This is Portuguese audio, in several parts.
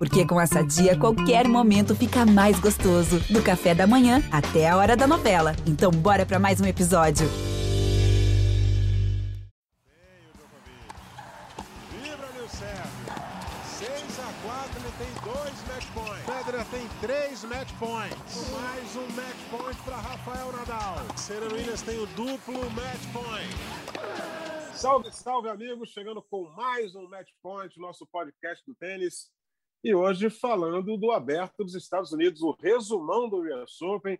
Porque com essa dia, qualquer momento fica mais gostoso. Do café da manhã até a hora da novela. Então, bora para mais um episódio. Vibra, Nil Sérgio. 6 a 4 ele tem dois match points. Federer tem três match points. Mais um match point para Rafael Nadal. Serena Williams tem o duplo match point. Salve, salve, amigos! Chegando com mais um Match Point, nosso podcast do tênis. E hoje falando do aberto dos Estados Unidos, o resumão do US Open.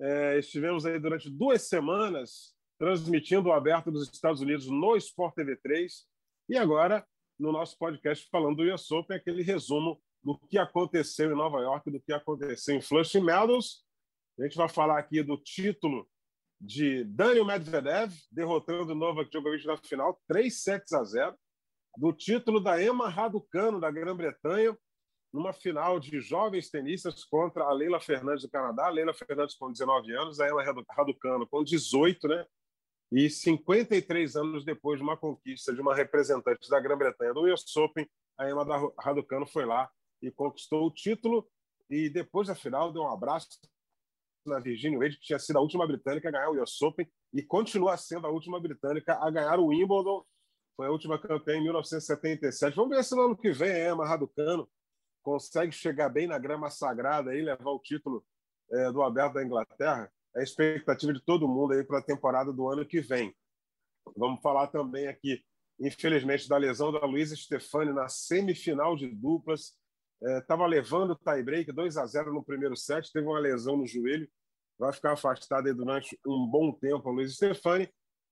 É, estivemos aí durante duas semanas transmitindo o aberto dos Estados Unidos no Sport TV 3 e agora no nosso podcast falando do US Open, aquele resumo do que aconteceu em Nova York, do que aconteceu em Flushing Meadows. A gente vai falar aqui do título de Daniel Medvedev, derrotando o Novak Djokovic na final, 3 sets a 0. Do título da Emma Raducano, da Grã-Bretanha, numa final de jovens tenistas contra a Leila Fernandes do Canadá. A Leila Fernandes com 19 anos, a Emma Raducano com 18, né? E 53 anos depois de uma conquista de uma representante da Grã-Bretanha do US Open, a Emma Raducano foi lá e conquistou o título. E depois da final, deu um abraço na Virginia Wade, que tinha sido a última britânica a ganhar o US Open e continua sendo a última britânica a ganhar o Wimbledon. Foi a última campeã em 1977. Vamos ver se no ano que vem a Emma Raducano consegue chegar bem na grama sagrada e levar o título é, do Aberto da Inglaterra, é a expectativa de todo mundo aí para a temporada do ano que vem. Vamos falar também aqui, infelizmente, da lesão da Luísa Stefani na semifinal de duplas. Estava é, levando o tie-break 2 a 0 no primeiro set, teve uma lesão no joelho, vai ficar afastada durante um bom tempo a Luísa Stefani.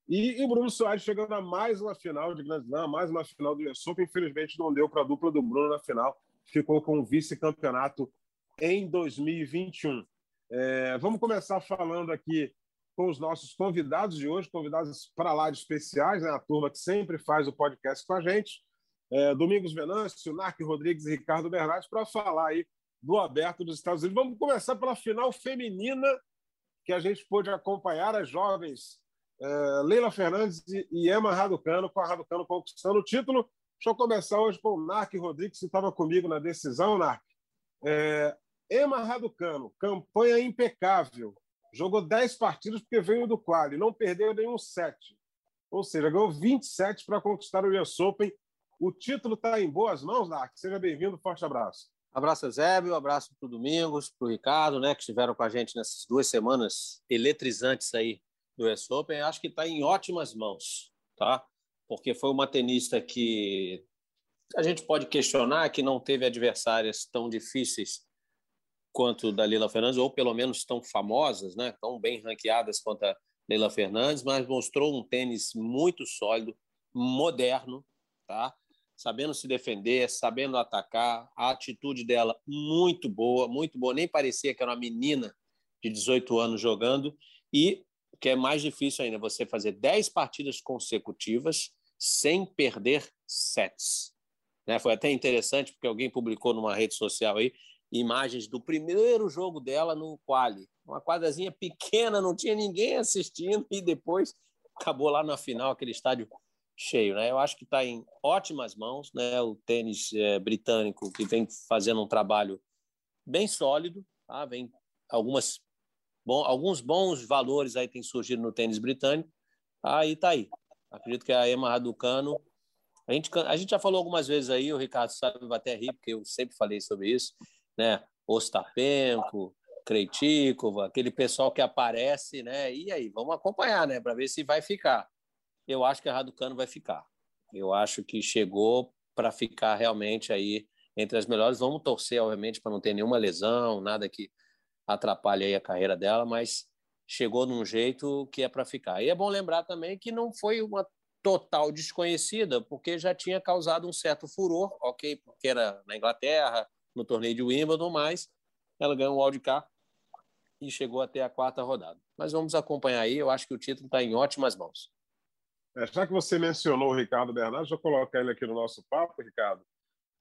E, o Bruno Soares chegando a mais uma final de Grand Slam, mais uma final do US Open. Infelizmente, não deu para a dupla do Bruno na final ficou com o vice-campeonato em 2021. É, vamos começar falando aqui com os nossos convidados de hoje, convidados para lá de especiais, né? a turma que sempre faz o podcast com a gente. É, Domingos Venâncio, Narc Rodrigues e Ricardo Bernardes, para falar aí do aberto dos Estados Unidos. Vamos começar pela final feminina, que a gente pôde acompanhar as jovens é, Leila Fernandes e Emma Raducano, com a Raducano conquistando o título Deixa eu começar hoje com o Narc Rodrigues, que estava comigo na decisão, Narc. É, Emma Raducano, campanha impecável. Jogou 10 partidas porque veio do quali, não perdeu nenhum set. Ou seja, ganhou 27 para conquistar o US Open. O título está em boas mãos, Narc. Seja bem-vindo, forte abraço. Abraço, Eusébio, abraço para o Domingos, para o Ricardo, né, que estiveram com a gente nessas duas semanas eletrizantes aí do US Open. Acho que está em ótimas mãos, tá? Porque foi uma tenista que a gente pode questionar que não teve adversárias tão difíceis quanto da Leila Fernandes, ou pelo menos tão famosas, né? tão bem ranqueadas quanto a Leila Fernandes, mas mostrou um tênis muito sólido, moderno, tá? sabendo se defender, sabendo atacar, a atitude dela muito boa, muito boa, nem parecia que era uma menina de 18 anos jogando, e o que é mais difícil ainda, você fazer 10 partidas consecutivas sem perder sets. Né? Foi até interessante, porque alguém publicou numa rede social aí imagens do primeiro jogo dela no quali. Uma quadrazinha pequena, não tinha ninguém assistindo, e depois acabou lá na final, aquele estádio cheio. Né? Eu acho que está em ótimas mãos né? o tênis é, britânico, que vem fazendo um trabalho bem sólido, tá? vem algumas bom, alguns bons valores aí têm surgido no tênis britânico, aí tá aí. Acredito que a Emma Raducano. A gente, a gente já falou algumas vezes aí, o Ricardo sabe bater rir, porque eu sempre falei sobre isso, né? Ostapenko, Kreitikova, aquele pessoal que aparece, né? E aí, vamos acompanhar, né? Para ver se vai ficar. Eu acho que a Raducano vai ficar. Eu acho que chegou para ficar realmente aí entre as melhores. Vamos torcer, obviamente, para não ter nenhuma lesão, nada que atrapalhe aí a carreira dela, mas chegou num jeito que é para ficar. E é bom lembrar também que não foi uma total desconhecida, porque já tinha causado um certo furor, ok, porque era na Inglaterra, no torneio de Wimbledon, mas ela ganhou o wildcard e chegou até a quarta rodada. Mas vamos acompanhar aí, eu acho que o título está em ótimas mãos. É, já que você mencionou o Ricardo Bernardo, vou colocar ele aqui no nosso papo, Ricardo.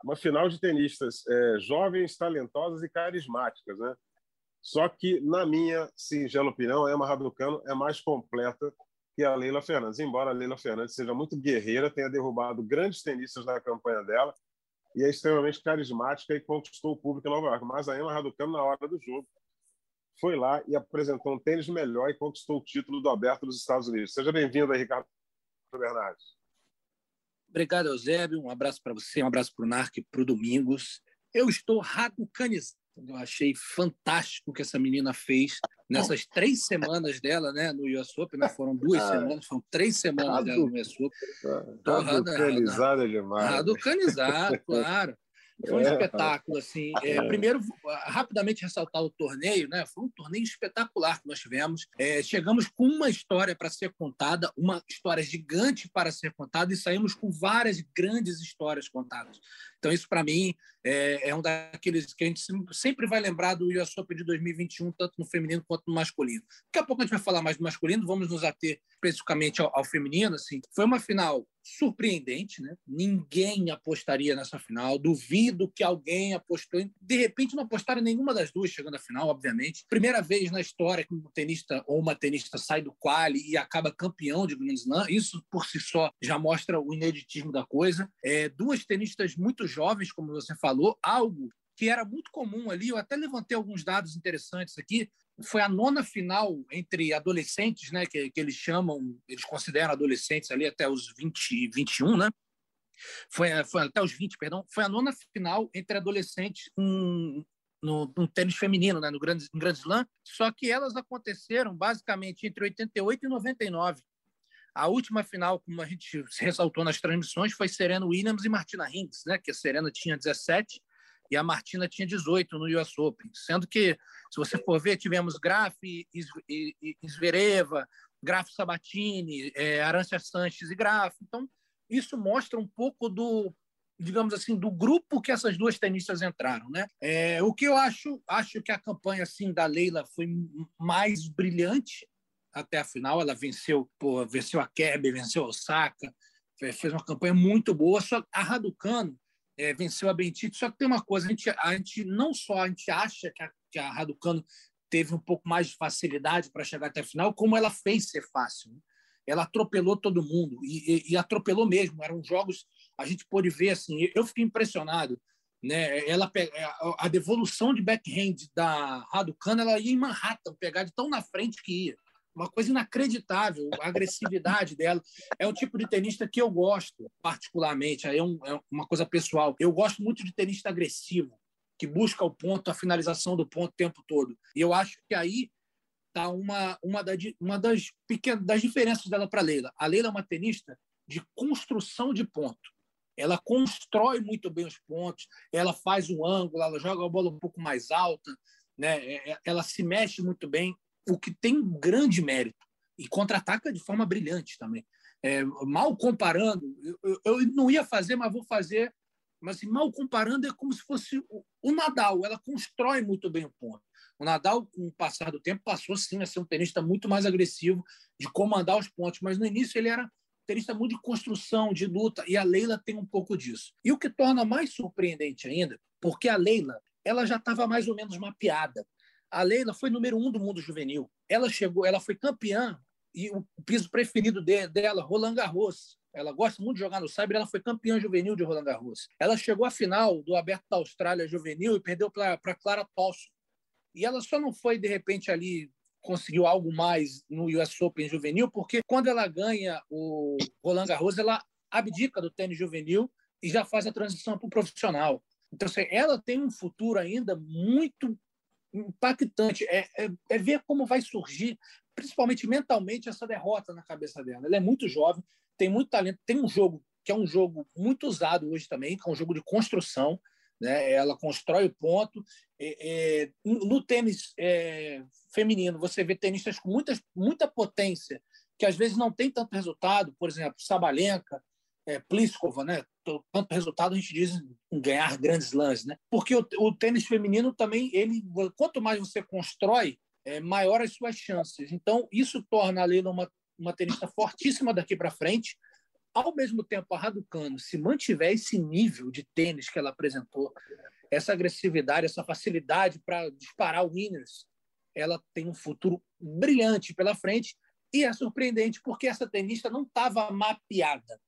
Uma final de tenistas é, jovens, talentosas e carismáticas, né? Só que, na minha singela opinião, a Emma Raducano é mais completa que a Leila Fernandes. Embora a Leila Fernandes seja muito guerreira, tenha derrubado grandes tenistas na campanha dela e é extremamente carismática e conquistou o público em Nova York. Mas a Emma Raducanu, na hora do jogo, foi lá e apresentou um tênis melhor e conquistou o título do Aberto dos Estados Unidos. Seja bem-vindo aí, Ricardo Bernardes. Obrigado, Eusébio. Um abraço para você, um abraço para o Narc, para o Domingos. Eu estou raducanizado. Eu achei fantástico o que essa menina fez nessas três semanas dela, né, no US Open. Né? Foram duas ah, semanas, foram três semanas Radu... dela no US Open. Raducanizada demais. Raducanizado, claro. Foi um é, espetáculo, assim. É, é. Primeiro, rapidamente ressaltar o torneio, né? Foi um torneio espetacular que nós tivemos. É, chegamos com uma história para ser contada, uma história gigante para ser contada, e saímos com várias grandes histórias contadas. Então, isso, para mim, é, é, um daqueles que a gente sempre vai lembrar do US Open de 2021, tanto no feminino quanto no masculino. Daqui a pouco a gente vai falar mais do masculino, vamos nos ater especificamente ao, ao feminino. Assim. Foi uma final surpreendente, né? Ninguém apostaria nessa final. Duvido que alguém apostou. De repente, não apostaram nenhuma das duas chegando à final, obviamente. Primeira vez na história que um tenista ou uma tenista sai do quali e acaba campeão de Grand Slam. Isso por si só já mostra o ineditismo da coisa. É, duas tenistas muito jovens, como você falou, algo que era muito comum ali. Eu até levantei alguns dados interessantes aqui. Foi a nona final entre adolescentes, né, que, que eles chamam, eles consideram adolescentes ali até os 20, 21, né? Foi, foi até os 20, perdão. Foi a nona final entre adolescentes um, no, no, tênis feminino, né, no Grand, no Grand Slam, só que elas aconteceram basicamente entre 88 e 99. A última final, como a gente ressaltou nas transmissões, foi Serena Williams e Martina Hingis, né? Que a Serena tinha 17 e a Martina tinha 18 no US Open. Sendo que, se você for ver, tivemos Graf e Zvereva, Graf Sabatini, é, Arancia Sanches e Graf. Então, isso mostra um pouco do digamos assim, do grupo que essas duas tenistas entraram, né? É, o que eu acho, acho que a campanha assim da Leila foi mais brilhante, até a final. Ela venceu, pô, venceu a Kerber, venceu a Osaka, fez uma campanha muito boa. Só a Raducano é, venceu a Bentite. Só que tem uma coisa, a gente, a gente não só a gente acha que a, que a Raducano teve um pouco mais de facilidade para chegar até a final, como ela fez ser fácil. Né? Ela atropelou todo mundo e, e, e, atropelou mesmo. Eram jogos a gente pôde ver assim. Eu fiquei impressionado, né? Ela a devolução de backhand da Raducano, ela ia em Manhattan, pegar de tão na frente que ia uma coisa inacreditável, a agressividade dela. É um tipo de tenista que eu gosto, particularmente, aí é, um, é uma coisa pessoal. Eu gosto muito de tenista agressivo, que busca o ponto, a finalização do ponto o tempo todo. E eu acho que aí está uma, uma, da, uma das pequenas das diferenças dela para Leila. A Leila é uma tenista de construção de ponto. Ela constrói muito bem os pontos, ela faz um ângulo, ela joga a bola um pouco mais alta, né? É, é, ela se mexe muito bem o que tem um grande mérito e contra-ataca de forma brilhante também. É, mal comparando, eu, eu, não ia fazer, mas vou fazer. Mas assim, mal comparando é como se fosse o, o, Nadal. Ela constrói muito bem o ponto. O Nadal, com o passar do tempo, passou sim a ser um tenista muito mais agressivo, de comandar os pontos. Mas no início ele era tenista muito de construção, de luta, e a Leila tem um pouco disso. E o que torna mais surpreendente ainda, porque a Leila ela já estava mais ou menos mapeada. A Leila foi número um do mundo juvenil. Ela chegou, ela foi campeã e o piso preferido de, dela, Roland Garros. Ela gosta muito de jogar no Cyber, ela foi campeã juvenil de Roland Garros. Ela chegou à final do Aberto da Austrália juvenil e perdeu para Clara Tolson. E ela só não foi, de repente, ali, conseguiu algo mais no US Open juvenil, porque quando ela ganha o Roland Garros, ela abdica do tênis juvenil e já faz a transição para o profissional. Então, assim, ela tem um futuro ainda muito impactante. É, é, é, ver como vai surgir, principalmente mentalmente, essa derrota na cabeça dela. Ela é muito jovem, tem muito talento, tem um jogo que é um jogo muito usado hoje também, que é um jogo de construção. Né? Ela constrói o ponto. É, é no tênis é, feminino, você vê tenistas com muitas, muita potência, que às vezes não tem tanto resultado, por exemplo, Sabalenka, é, Pliskova, né? Tanto resultado a gente diz ganhar grandes lãs, né? Porque o, o, tênis feminino também, ele, quanto mais você constrói, é, maior as suas chances. Então, isso torna a Leila uma, uma tenista fortíssima daqui para frente. Ao mesmo tempo, a Raducano, se mantiver esse nível de tênis que ela apresentou, essa agressividade, essa facilidade para disparar winners, ela tem um futuro brilhante pela frente. E é surpreendente porque essa tenista não estava mapeada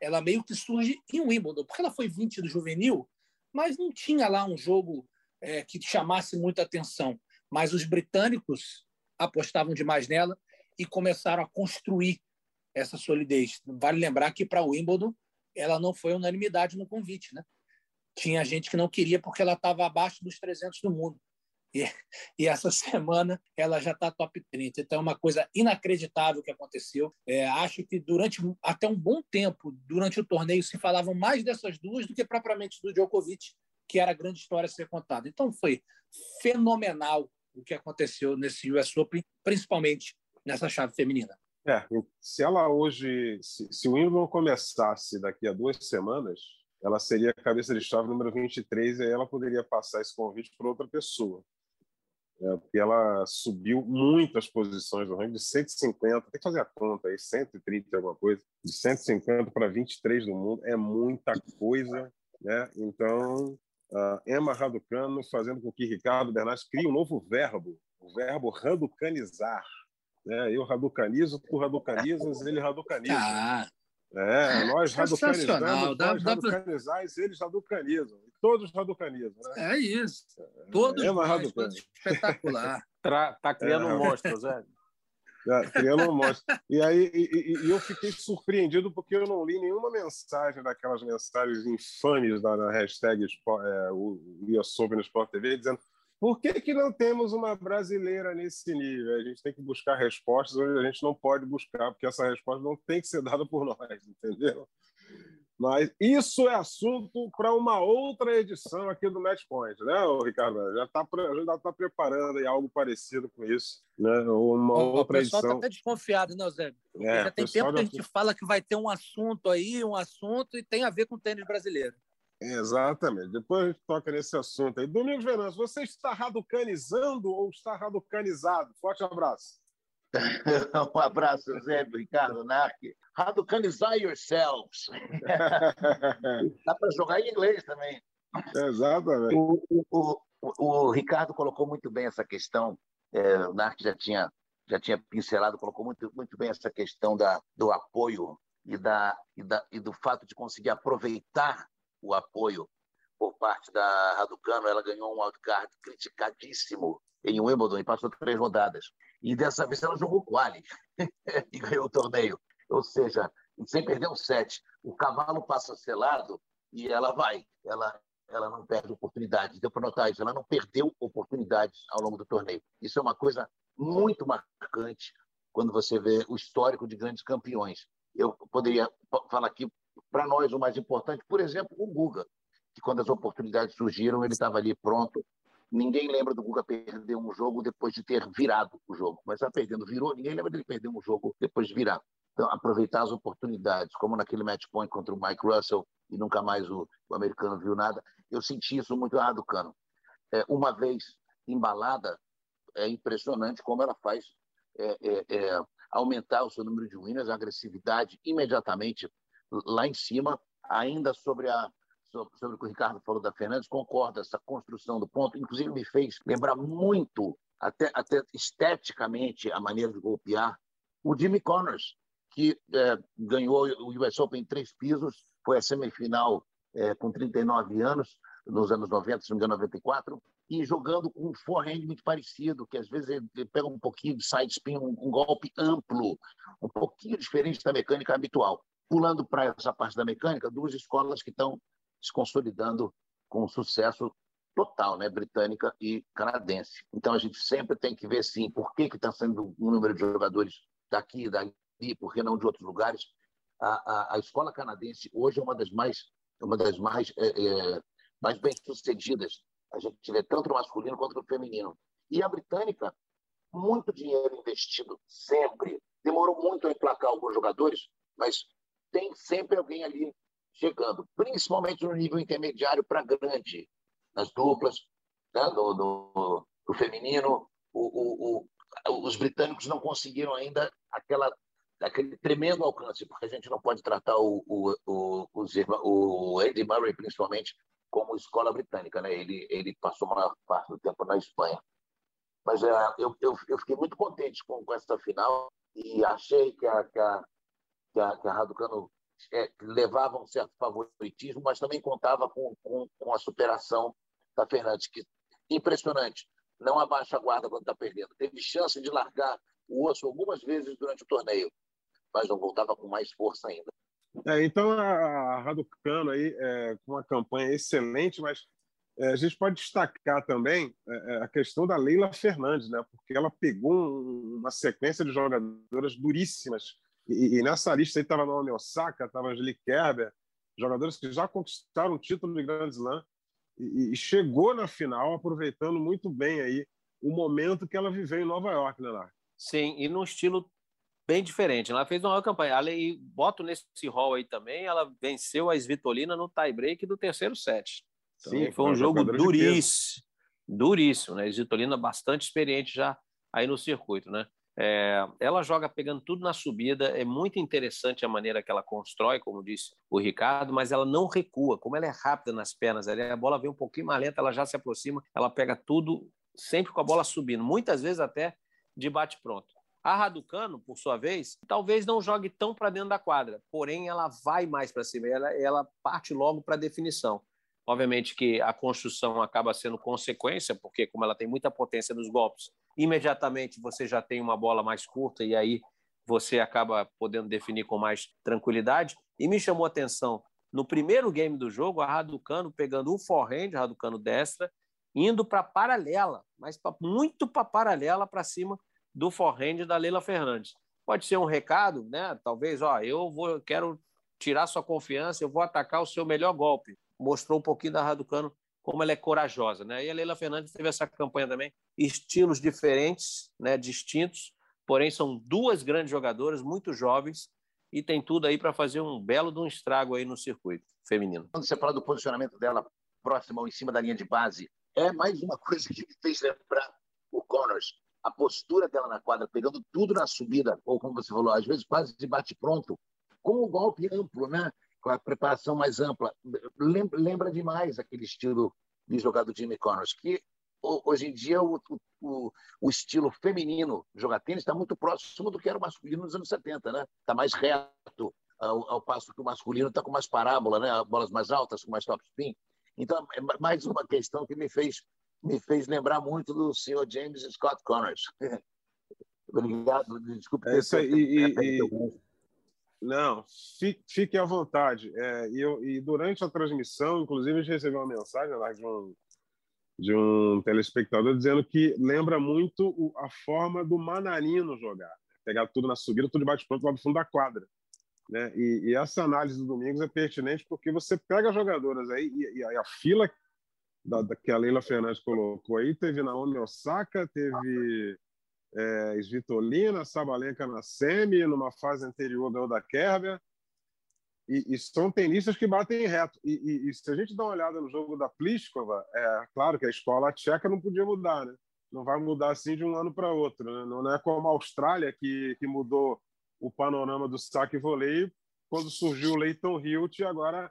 ela meio que surge em Wimbledon, porque ela foi 20 do juvenil, mas não tinha lá um jogo é, que chamasse muita atenção. Mas os britânicos apostavam demais nela e começaram a construir essa solidez. Vale lembrar que para Wimbledon ela não foi unanimidade no convite, né? Tinha gente que não queria porque ela estava abaixo dos 300 do mundo. E, e, essa semana ela já está top 30. Então é uma coisa inacreditável que aconteceu. É, acho que durante até um bom tempo, durante o torneio, se falavam mais dessas duas do que propriamente do Djokovic, que era a grande história a ser contada. Então foi fenomenal o que aconteceu nesse US Open, principalmente nessa chave feminina. É, se ela hoje, se, se o Wimbledon começasse daqui a duas semanas, ela seria a cabeça de chave número 23 e aí ela poderia passar esse convite para outra pessoa. É, porque ela subiu muitas posições no ranking de 150, tem que fazer a conta aí, 130 alguma coisa, de 150 para 23 do mundo, é muita coisa, né? Então, uh, Emma Raducano fazendo com que Ricardo Bernardes crie um novo verbo, o verbo raducanizar. Né? Eu raducanizo, tu raducanizas, ele raducaniza. Ah. É, nós raducanizamos, dá, nós dá raducanizais, pra... eles raducanizam. Todos raducanizam. Né? É isso. Todos, é, todos espetacular. Está criando é, um monstro, Zé. É, criando um monstro. E aí e, e, eu fiquei surpreendido porque eu não li nenhuma mensagem daquelas mensagens infames da, hashtag é, o US Open Sport TV dizendo por que, que não temos uma brasileira nesse nível? A gente tem que buscar respostas onde a gente não pode buscar, porque essa resposta não tem que ser dada por nós, entendeu? Mas isso é assunto para uma outra edição aqui do Match Point, né, Ricardo? Já está já tá preparando aí algo parecido com isso, né? Uma o, outra o pessoal está até desconfiado, né, Zé? É, já tem tempo que a gente fala que vai ter um assunto aí, um assunto, e tem a ver com o tênis brasileiro. Exatamente. Depois a gente toca nesse assunto aí. Domingos Venâncio, você está raducanizando ou está raducanizado? Forte abraço. um abraço, Zé, Ricardo Narque. Raducanizar yourselves. Dá para jogar em inglês também. Exatamente. O, o, o, o, Ricardo colocou muito bem essa questão. É, o Narque já tinha, já tinha pincelado, colocou muito, muito bem essa questão da, do apoio e, da, e, da, e do fato de conseguir aproveitar o apoio por parte da Raducano. Ela ganhou um wildcard criticadíssimo em Wimbledon e passou três rodadas. E dessa vez ela jogou quali e ganhou o torneio. Ou seja, sem perder um set. O cavalo passa selado e ela vai. Ela, ela não perde oportunidades. Deu para notar isso. Ela não perdeu oportunidades ao longo do torneio. Isso é uma coisa muito marcante quando você vê o histórico de grandes campeões. Eu poderia falar aqui para nós, o mais importante, por exemplo, o Guga, que quando as oportunidades surgiram, ele estava ali pronto. Ninguém lembra do Guga perder um jogo depois de ter virado o jogo. Mas está perdendo, virou, ninguém lembra dele perder um jogo depois de virar. Então, aproveitar as oportunidades, como naquele match point contra o Mike Russell, e nunca mais o, o americano viu nada. Eu senti isso muito errado, Cano. É, uma vez embalada, é impressionante como ela faz é, é, é aumentar o seu número de winners, a agressividade imediatamente lá em cima, ainda sobre a sobre o que o Ricardo falou da Fernandes, concordo, essa construção do ponto, inclusive me fez lembrar muito, até, até esteticamente, a maneira de golpear, o Jimmy Connors, que é, ganhou o US Open em três pisos, foi a semifinal é, com 39 anos, nos anos 90, se não me engano, 94, e jogando com um forehand muito parecido, que às vezes ele pega um pouquinho de side spin, um, um golpe amplo, um pouquinho diferente da mecânica habitual. Pulando para essa parte da mecânica, duas escolas que estão se consolidando com sucesso total, né? britânica e canadense. Então a gente sempre tem que ver, sim, por que está sendo um número de jogadores daqui, dali, por que não de outros lugares. A, a, a escola canadense hoje é uma das mais, uma das mais, é, é, mais bem sucedidas. A gente vê tanto no masculino quanto no feminino. E a britânica, muito dinheiro investido sempre. Demorou muito a emplacar alguns jogadores, mas tem sempre alguém ali chegando, principalmente no nível intermediário para grande, nas duplas, né? no, no, no, feminino. O, o, o, os britânicos não conseguiram ainda aquela, aquele tremendo alcance, porque a gente não pode tratar o, o, o, o Andy Murray, principalmente, como escola britânica. Né? Ele, ele passou a maior parte do tempo na Espanha. Mas é, eu, eu, eu fiquei muito contente com, com essa final e achei que a, que a, que a, que a Raducano é, levava um certo favoritismo, mas também contava com, com, com a superação da Fernandes, que impressionante. Não abaixa a guarda quando está perdendo. Teve chance de largar o osso algumas vezes durante o torneio, mas não voltava com mais força ainda. É, então a Raducano aí é, com uma campanha excelente, mas é, a gente pode destacar também é, é, a questão da Leila Fernandes, né? Porque ela pegou um, uma sequência de jogadoras duríssimas e, e nessa lista aí estava Naomi Osaka, estava Angelique Kerber, jogadores que já conquistaram o título de Grand Slam e, e, chegou na final aproveitando muito bem aí o momento que ela viveu em Nova York, né, Lar? Sim, e num estilo bem diferente. Ela fez uma maior campanha. Ela, e boto nesse hall aí também, ela venceu a Svitolina no tie-break do terceiro set. Então, Sim, foi um jogo duríssimo, duríssimo, né? Svitolina bastante experiente já aí no circuito, né? É, ela joga pegando tudo na subida, é muito interessante a maneira que ela constrói, como disse o Ricardo, mas ela não recua, como ela é rápida nas pernas, a bola vem um pouquinho mais lenta, ela já se aproxima, ela pega tudo sempre com a bola subindo, muitas vezes até de bate-pronto. A Raducano, por sua vez, talvez não jogue tão para dentro da quadra, porém ela vai mais para cima, ela, ela parte logo para a definição. Obviamente que a construção acaba sendo consequência, porque como ela tem muita potência nos golpes, imediatamente você já tem uma bola mais curta e aí você acaba podendo definir com mais tranquilidade. E me chamou a atenção no primeiro game do jogo, a Raducano pegando um forehand, Raducano destra, indo para paralela, mas pra, muito para paralela para cima do forehand da Leila Fernandes. Pode ser um recado, né? Talvez, ó, eu vou, quero tirar sua confiança, eu vou atacar o seu melhor golpe. Mostrou um pouquinho da Raducano como ela é corajosa, né? E a Leila Fernandes teve essa campanha também, estilos diferentes, né, distintos, porém são duas grandes jogadoras, muito jovens, e tem tudo aí para fazer um belo de um estrago aí no circuito feminino. Quando você fala do posicionamento dela próxima ou em cima da linha de base, é mais uma coisa que me fez lembrar o Connors a postura dela na quadra, pegando tudo na subida, ou como você falou, às vezes quase de bate-pronto, com o golpe amplo, né? com a preparação mais ampla. Lembra, lembra demais aquele estilo de jogar do Jimmy Connors, que hoje em dia o, o, o estilo feminino jogar tênis está muito próximo do que era o masculino nos anos 70, né? Está mais reto, ao, ao, passo que o masculino está com mais parábola, né? Bolas mais altas, com mais top spin. Então, é mais uma questão que me fez me fez lembrar muito do senhor James Scott Connors. Obrigado, desculpe. É isso aí. E, e, não, fique, fique à vontade. É, e, eu, e, durante a transmissão, inclusive, a gente recebeu uma mensagem lá de um, de um telespectador dizendo que lembra muito o, a forma do Manarino jogar. Pegar tudo na subida, tudo debaixo pronto lá do fundo da quadra. Né? E, e, essa análise do Domingos é pertinente porque você pega jogadoras aí e, e a fila da, da, que a Leila Fernandes colocou aí, teve Naomi Osaka, teve é, Svitolina, Sabalenka na semi, numa fase anterior ganhou da Kerber, e, e, são tenistas que batem reto. E, e, e, se a gente dá uma olhada no jogo da Pliskova, é claro que a escola tcheca não podia mudar, né? Não vai mudar assim de um ano para outro. Né? Não é como a Austrália, que, que mudou o panorama do saque e voleio quando surgiu o Leighton Hilt e agora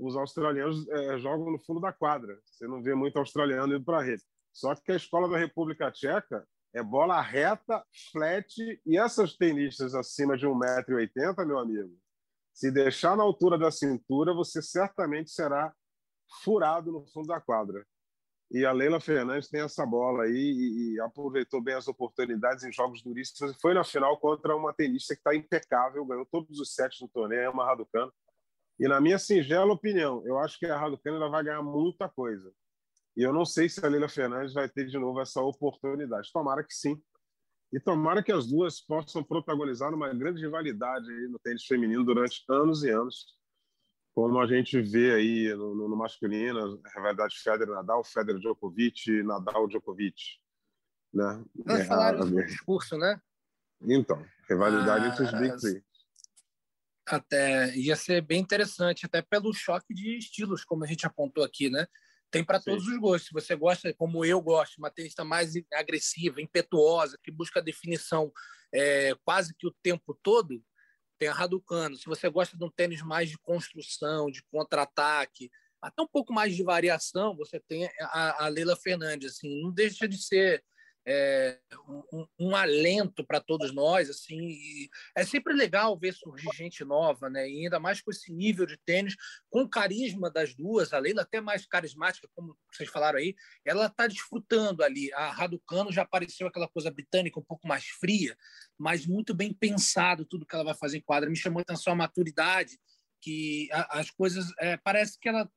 os australianos é, jogam no fundo da quadra. Você não vê muito australiano indo para a rede. Só que a escola da República Tcheca é bola reta, flat, e essas tenistas acima de 1,80m, meu amigo, se deixar na altura da cintura, você certamente será furado no fundo da quadra. E a Leila Fernandes tem essa bola aí e, e aproveitou bem as oportunidades em jogos duríssimos. Foi na final contra uma tenista que está impecável, ganhou todos os sets do torneio, é uma Raducano. E na minha singela opinião, eu acho que a Raducano vai ganhar muita coisa. E eu não sei se a Leila Fernandes vai ter de novo essa oportunidade. Tomara que sim. E tomara que as duas possam protagonizar uma grande rivalidade no tênis feminino durante anos e anos, como a gente vê aí no, no, no masculino, a rivalidade Federer-Nadal, Federer-Djokovic, Nadal-Djokovic. Né? Nós é, falaram no discurso, né? Então, rivalidade ah, entre os Big Three. Até ia ser bem interessante, até pelo choque de estilos, como a gente apontou aqui, né? Tem para todos os gostos. Se você gosta, como eu gosto, uma tenista mais agressiva, impetuosa, que busca definição é, quase que o tempo todo, tem a Raducano. Se você gosta de um tênis mais de construção, de contra-ataque, até um pouco mais de variação, você tem a, a Leila Fernandes. Assim, não deixa de ser é, um, um, alento para todos nós. assim É sempre legal ver surgir gente nova, né? e ainda mais com esse nível de tênis, com o carisma das duas. A Leila, até mais carismática, como vocês falaram aí, ela está desfrutando ali. A Raducano já apareceu aquela coisa britânica um pouco mais fria, mas muito bem pensado tudo que ela vai fazer em quadra. Me chamou a atenção a maturidade, que as coisas. É, parece que ela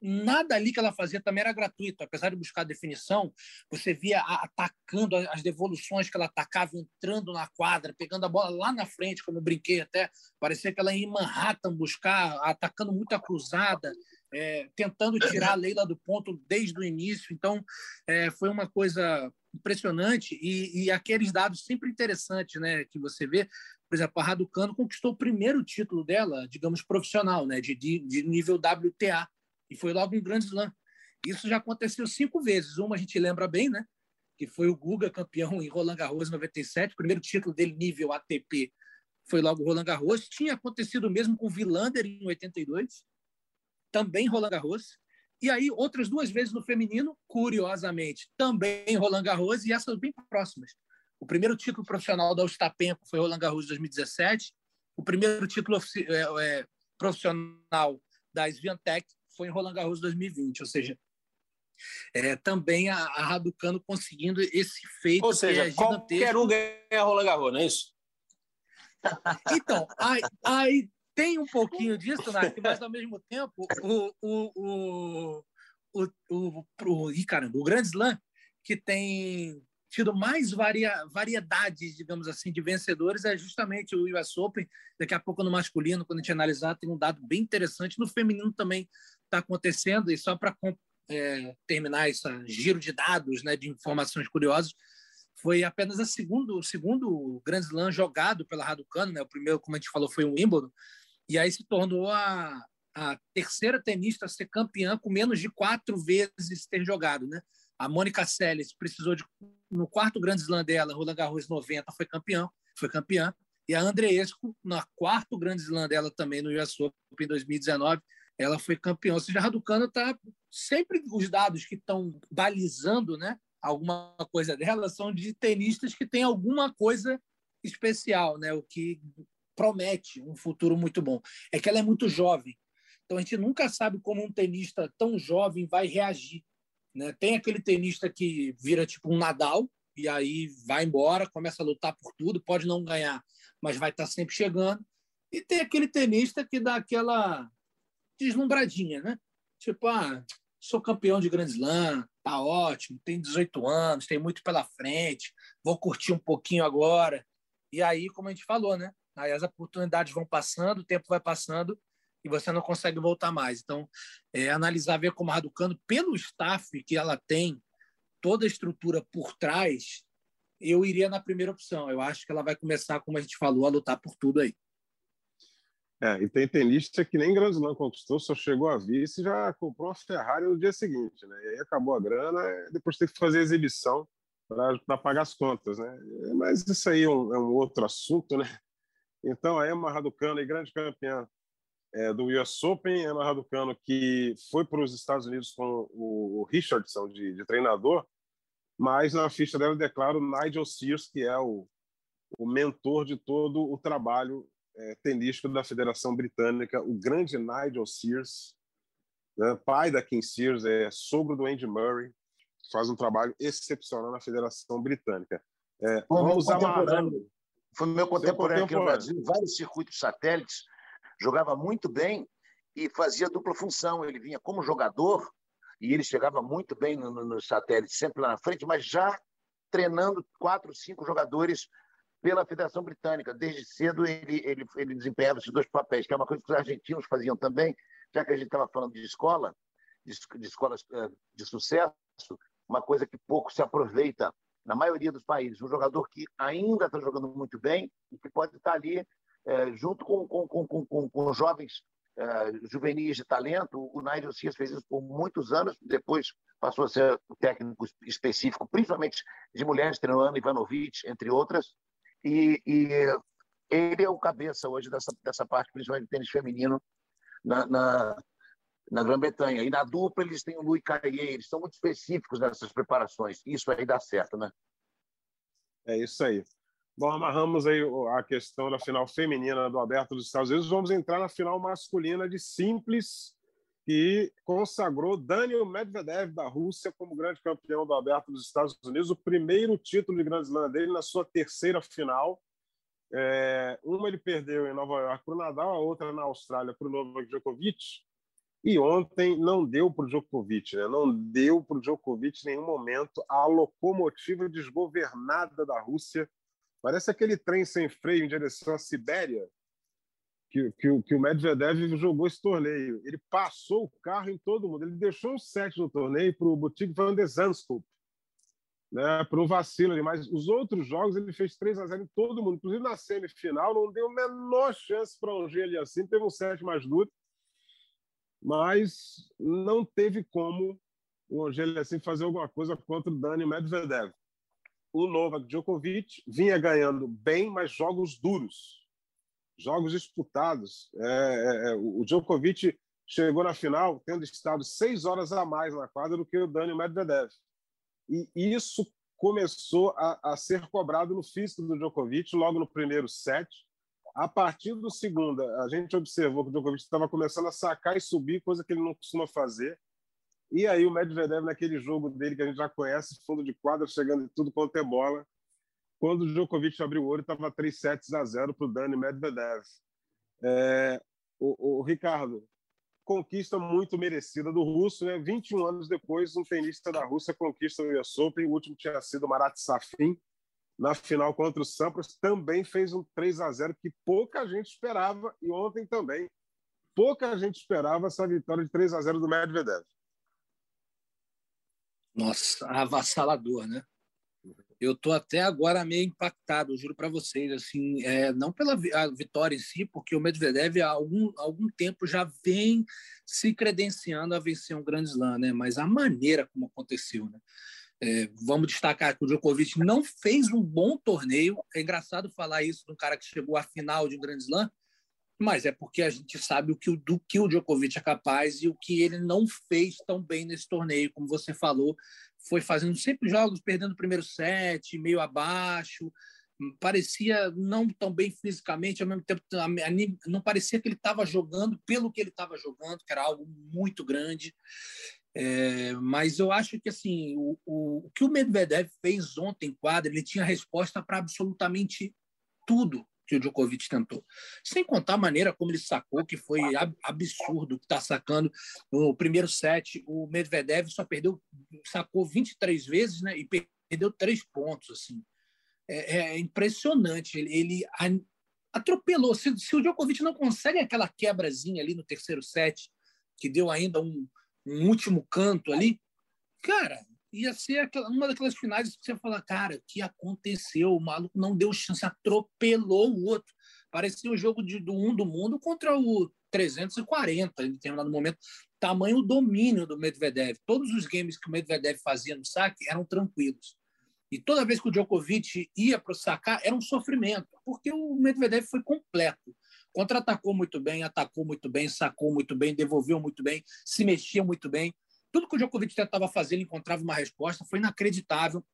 nada ali que ela fazia também era gratuito. Apesar de buscar definição, você via atacando as devoluções que ela atacava, entrando na quadra, pegando a bola lá na frente, como eu brinquei até. Parecia que ela ia em Manhattan buscar, atacando muita cruzada, é, tentando tirar a Leila do ponto desde o início. Então, é, foi uma coisa impressionante e, e, aqueles dados sempre interessantes né, que você vê. Por exemplo, a Raducano conquistou o primeiro título dela, digamos, profissional, né, de, de nível WTA e foi logo um grande slam. Isso já aconteceu cinco vezes. Uma a gente lembra bem, né? Que foi o Guga campeão em Roland Garros em 97, primeiro título dele nível ATP foi logo Roland Garros. Tinha acontecido mesmo com o Villander em 82, também Roland Garros. E aí, outras duas vezes no feminino, curiosamente, também Roland Garros, e essas bem próximas. O primeiro título profissional da Ostapenko foi Roland Garros 2017. O primeiro título é, é, profissional da Sviantec foi em Roland Garros 2020, ou seja, é, também a, a Raducano conseguindo esse feito. Ou seja, é qualquer um ganha Roland Garros, não é isso? Então, aí, aí tem um pouquinho disso, Nath, mas ao mesmo tempo, o, o, o, o, o, e, caramba, o Grand Slam, que tem tido mais varia, variedades, digamos assim, de vencedores é justamente o US Open. Daqui a pouco no masculino, quando a gente analisar, tem um dado bem interessante. No feminino também está acontecendo, e só para é, terminar esse giro de dados, né, de informações curiosas, foi apenas a segundo, o segundo Grand Slam jogado pela Raducano, né? O primeiro, como a gente falou, foi o Wimbledon, e aí se tornou a, a terceira tenista a ser campeã com menos de quatro vezes ter jogado, né? A Mônica Seles precisou de no quarto Grand Slam dela, Roland Garros 90, foi campeão, foi campeã. E a Andreescu, no quarto Grand Slam dela também no US Open em 2019, ela foi campeã. Ou seja, a Raducano está sempre os dados que estão balizando, né? Alguma coisa dela são de tenistas que têm alguma coisa especial, né? O que promete um futuro muito bom. É que ela é muito jovem. Então a gente nunca sabe como um tenista tão jovem vai reagir. Né? Tem aquele tenista que vira tipo um Nadal e aí vai embora, começa a lutar por tudo, pode não ganhar, mas vai estar sempre chegando. E tem aquele tenista que dá aquela deslumbradinha, né? Tipo, ah, sou campeão de Grand Slam, tá ótimo, tenho 18 anos, tem muito pela frente, vou curtir um pouquinho agora. E aí, como a gente falou, né? Aí as oportunidades vão passando, o tempo vai passando e você não consegue voltar mais. Então, é, analisar, ver como a Raducano, pelo staff que ela tem, toda a estrutura por trás, eu iria na primeira opção. Eu acho que ela vai começar, como a gente falou, a lutar por tudo aí. É, e tem tenista que nem Grand Slam conquistou, só chegou a vice e já comprou uma Ferrari no dia seguinte, né? E aí acabou a grana, depois tem que fazer exibição para pagar as contas, né? Mas isso aí é um, é um outro assunto, né? Então, a Emma Raducano, grande campeã é, do US Open, Emma Raducano, que foi para os Estados Unidos com o Richardson de, de, treinador, mas na ficha dela declara o Nigel Sears, que é o, o mentor de todo o trabalho é, tenístico da Federação Britânica, o grande Nigel Sears, né, pai da Kim Sears, é sogro do Andy Murray, faz um trabalho excepcional na Federação Britânica. É, vamos amarrando. Foi meu contemporâneo aqui no Brasil, vários circuitos satélites, jogava muito bem e fazia dupla função. Ele vinha como jogador e ele chegava muito bem nos no, satélites, sempre lá na frente, mas já treinando quatro, cinco jogadores pela Federação Britânica. Desde cedo ele, ele, ele desempenhava esses dois papéis, que é uma coisa que os argentinos faziam também, já que a gente estava falando de escola, de, de escolas eh, de sucesso, uma coisa que pouco se aproveita na maioria dos países. Um jogador que ainda está jogando muito bem e que pode estar ali é, junto com, com, com, com, com jovens é, juvenis de talento. O Nigel Cias fez isso por muitos anos, depois passou a ser técnico específico, principalmente de mulheres, treinando Ivanovic, entre outras. E, e, ele é o cabeça hoje dessa, dessa parte, principalmente de tênis feminino, na, na, na Grã-Bretanha. E na dupla eles têm o Louis Carrier, eles são muito específicos nessas preparações. Isso aí dá certo, né? É isso aí. Bom, amarramos aí a questão da final feminina do Aberto dos Estados Unidos. Vamos entrar na final masculina de simples, que consagrou Daniel Medvedev da Rússia como grande campeão do Aberto dos Estados Unidos, o primeiro título de Grand Slam dele na sua terceira final. É, uma ele perdeu em Nova York para o Nadal, a outra na Austrália para o Novak Djokovic. E ontem não deu para o Djokovic, né? não deu para o Djokovic em nenhum momento a locomotiva desgovernada da Rússia. Parece aquele trem sem freio em direção à Sibéria que, que, que o Medvedev jogou esse torneio. Ele passou o carro em todo mundo. Ele deixou um set no torneio para o Boutique van de Zandstoep, né, para o vacilo ali. Mas os outros jogos ele fez 3 a 0 em todo mundo. Inclusive na semifinal não deu a menor chance para o Angel ali assim. Teve um set mais duro mas não teve como o Angel assim fazer alguma coisa contra o Dani Medvedev. O Novak Djokovic vinha ganhando bem, mas jogos duros, jogos disputados. É, é, é o Djokovic chegou na final tendo estado seis horas a mais na quadra do que o Dani Medvedev. E isso começou a, a ser cobrado no físico do Djokovic logo no primeiro set a partir do segundo, a gente observou que o Djokovic estava começando a sacar e subir, coisa que ele não costuma fazer. E aí o Medvedev, naquele jogo dele que a gente já conhece, fundo de quadra, chegando em tudo quanto é bola. Quando o Djokovic abriu o olho, estava 3 sets a 0 para o Dani Medvedev. É, o, o, Ricardo, conquista muito merecida do russo, né? 21 anos depois, um tenista da Rússia conquista o US Open, o último tinha sido Marat Safin, na final contra o Sampras, também fez um 3 a 0 que pouca gente esperava, e ontem também. Pouca gente esperava essa vitória de 3 a 0 do Medvedev. Nossa, avassalador, né? Eu tô até agora meio impactado, juro para vocês, assim, é, não pela vitória em si, porque o Medvedev há algum, algum tempo já vem se credenciando a vencer um grande slam, né? Mas a maneira como aconteceu, né? É, vamos destacar que o Djokovic não fez um bom torneio. É engraçado falar isso de um cara que chegou à final de um Grande Slam, mas é porque a gente sabe o que, do que o Djokovic é capaz e o que ele não fez tão bem nesse torneio, como você falou, foi fazendo sempre jogos, perdendo o primeiro set, meio abaixo, parecia não tão bem fisicamente, ao mesmo tempo não parecia que ele estava jogando pelo que ele estava jogando, que era algo muito grande. É, mas eu acho que assim o, o, o, que o Medvedev fez ontem em quadra, ele tinha resposta para absolutamente tudo que o Djokovic tentou. Sem contar a maneira como ele sacou, que foi absurdo que está sacando. No primeiro set, o Medvedev só perdeu, sacou 23 vezes né, e perdeu três pontos. assim É, é impressionante. Ele, ele atropelou. Se, se o Djokovic não consegue aquela quebrazinha ali no terceiro set, que deu ainda um, um último canto ali, cara, ia ser aquela, uma daquelas finais que você fala, cara, o que aconteceu? O maluco não deu chance, atropelou o outro. Parecia um jogo de, do um do mundo contra o 340 em determinado momento. Tamanho domínio do Medvedev. Todos os games que o Medvedev fazia no saque eram tranquilos. E toda vez que o Djokovic ia para o sacar, era um sofrimento, porque o Medvedev foi completo. Contra-atacou muito bem, atacou muito bem, sacou muito bem, devolveu muito bem, se mexia muito bem. Tudo que o Djokovic tentava fazer, ele encontrava uma resposta, foi inacreditável.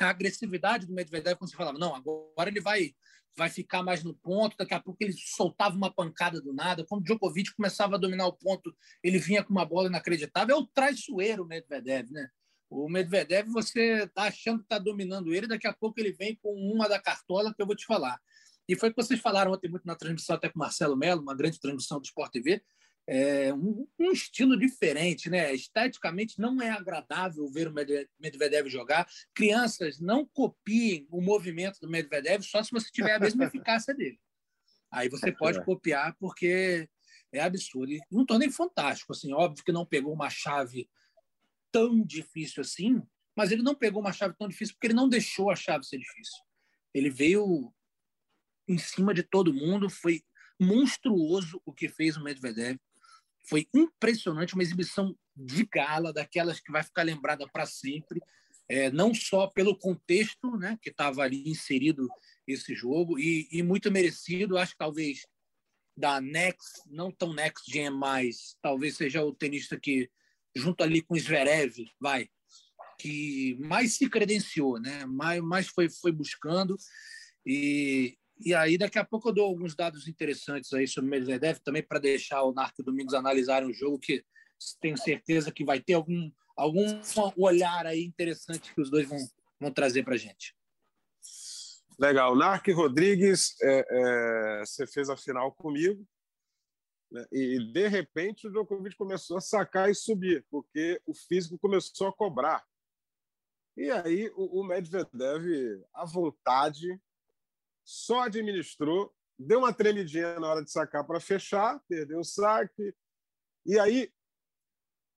A agressividade do Medvedev, quando você falava, não, agora ele vai vai ficar mais no ponto, daqui a pouco ele soltava uma pancada do nada. Quando o Djokovic começava a dominar o ponto, ele vinha com uma bola inacreditável. É o traiçoeiro Medvedev, né? O Medvedev, você está achando que está dominando ele, daqui a pouco ele vem com uma da cartola que eu vou te falar. E foi o que vocês falaram ontem muito na transmissão, até com o Marcelo Melo, uma grande transmissão do Sport TV. É um, um, estilo diferente, né? Esteticamente não é agradável ver o Medvedev jogar. Crianças não copiem o movimento do Medvedev só se você tiver a mesma eficácia dele. Aí você pode é. copiar porque é absurdo. E um torneio fantástico, assim, óbvio que não pegou uma chave tão difícil assim, mas ele não pegou uma chave tão difícil porque ele não deixou a chave ser difícil. Ele veio em cima de todo mundo. Foi monstruoso o que fez o Medvedev. Foi impressionante, uma exibição de gala, daquelas que vai ficar lembrada para sempre, é, não só pelo contexto né, que estava ali inserido esse jogo, e, e, muito merecido, acho que talvez da Next, não tão Next Gen mais, talvez seja o tenista que, junto ali com o Zverev, vai, que mais se credenciou, né? mais, mais foi, foi buscando. E, e aí, daqui a pouco, eu dou alguns dados interessantes aí sobre o Medvedev, também para deixar o Narco Domingos analisarem o jogo, que tenho certeza que vai ter algum, algum olhar aí interessante que os dois vão, vão trazer para a gente. Legal. Narc Rodrigues, é, é, você fez a final comigo. Né? E, de repente, o Djokovic começou a sacar e subir, porque o físico começou a cobrar. E aí o, o Medvedev, à vontade, só administrou, deu uma tremidinha na hora de sacar para fechar, perdeu o saque. E aí,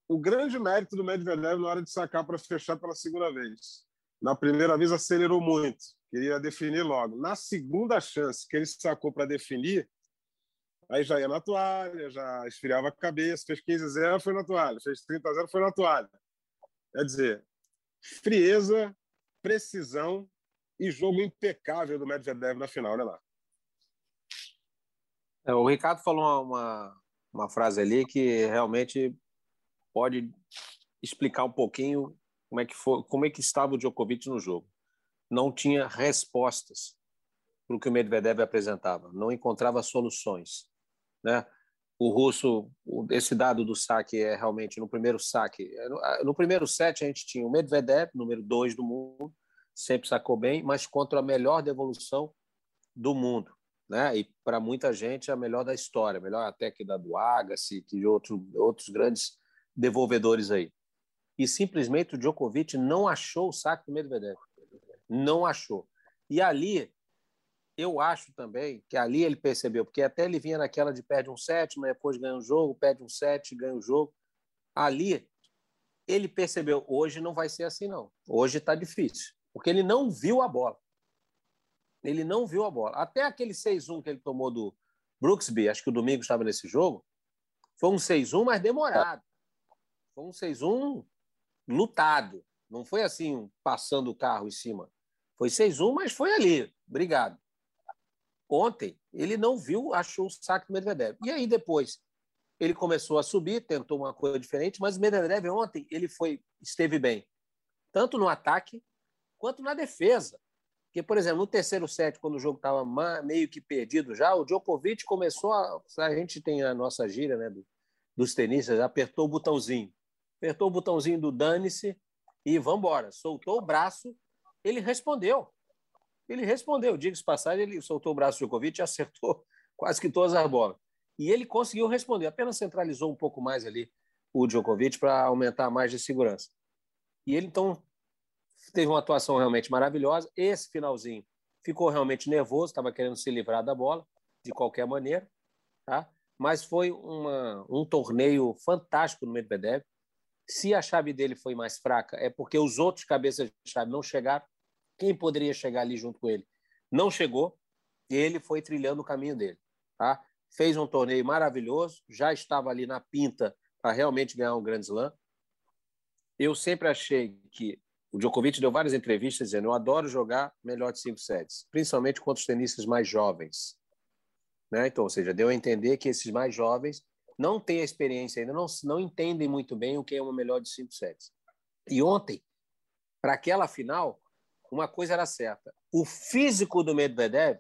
o grande mérito do Medvedev na hora de sacar para fechar pela segunda vez. Na primeira vez acelerou muito, queria definir logo. Na segunda chance que ele sacou para definir, Aí já ia na toalha, já esfriava a cabeça, fez 15 a 0, foi na toalha, fez 30 a 0, foi na toalha. Quer dizer, frieza, precisão e jogo impecável do Medvedev na final, né, lá? É, o Ricardo falou uma, uma frase ali que realmente pode explicar um pouquinho como é que foi, como é que estava o Djokovic no jogo. Não tinha respostas para o que o Medvedev apresentava, não encontrava soluções. Né? O russo, esse dado do saque é realmente no primeiro saque. No primeiro set, a gente tinha o Medvedev, número dois do mundo, sempre sacou bem, mas contra a melhor devolução do mundo. Né? E para muita gente, a melhor da história, melhor até que da do Agassi, que outro, outros grandes devolvedores aí. E simplesmente o Djokovic não achou o saque do Medvedev. Não achou. E ali eu acho também que ali ele percebeu, porque até ele vinha naquela de perde um set, mas depois ganha um jogo, perde um set, ganha um jogo. Ali ele percebeu, hoje não vai ser assim não. Hoje está difícil, porque ele não viu a bola. Ele não viu a bola. Até aquele 6-1 que ele tomou do Brooksby, acho que o domingo estava nesse jogo, foi um 6-1, mas demorado. Foi um 6-1 lutado. Não foi assim, passando o carro em cima. Foi 6-1, mas foi ali. Obrigado. Ontem, ele não viu, achou o saque do Medvedev. E aí, depois, ele começou a subir, tentou uma coisa diferente, mas o Medvedev ontem ele foi esteve bem, tanto no ataque quanto na defesa. Porque, por exemplo, no terceiro set, quando o jogo estava meio que perdido já, o Djokovic começou a. A gente tem a nossa gíria né, dos tenistas, apertou o botãozinho. Apertou o botãozinho do dane-se e vamos embora. Soltou o braço, ele respondeu. Ele respondeu, diga-se passagem, ele soltou o braço do Djokovic e acertou quase que todas as bolas. E ele conseguiu responder, apenas centralizou um pouco mais ali o Djokovic para aumentar mais de segurança. E ele, então, teve uma atuação realmente maravilhosa. Esse finalzinho ficou realmente nervoso, estava querendo se livrar da bola, de qualquer maneira, tá? mas foi uma, um torneio fantástico no Medvedev. Se a chave dele foi mais fraca, é porque os outros cabeças de chave não chegaram quem poderia chegar ali junto com ele. Não chegou, e ele foi trilhando o caminho dele. Tá? Fez um torneio maravilhoso, já estava ali na pinta para realmente ganhar um Grand Slam. Eu sempre achei que o Djokovic deu várias entrevistas dizendo: Eu adoro jogar melhor de cinco sets, principalmente contra os tenistas mais jovens. Né? Então, ou seja, deu a entender que esses mais jovens não têm a experiência ainda, não, não entendem muito bem o que é uma melhor de cinco sets. E ontem, para aquela final, uma coisa era certa: o físico do Medvedev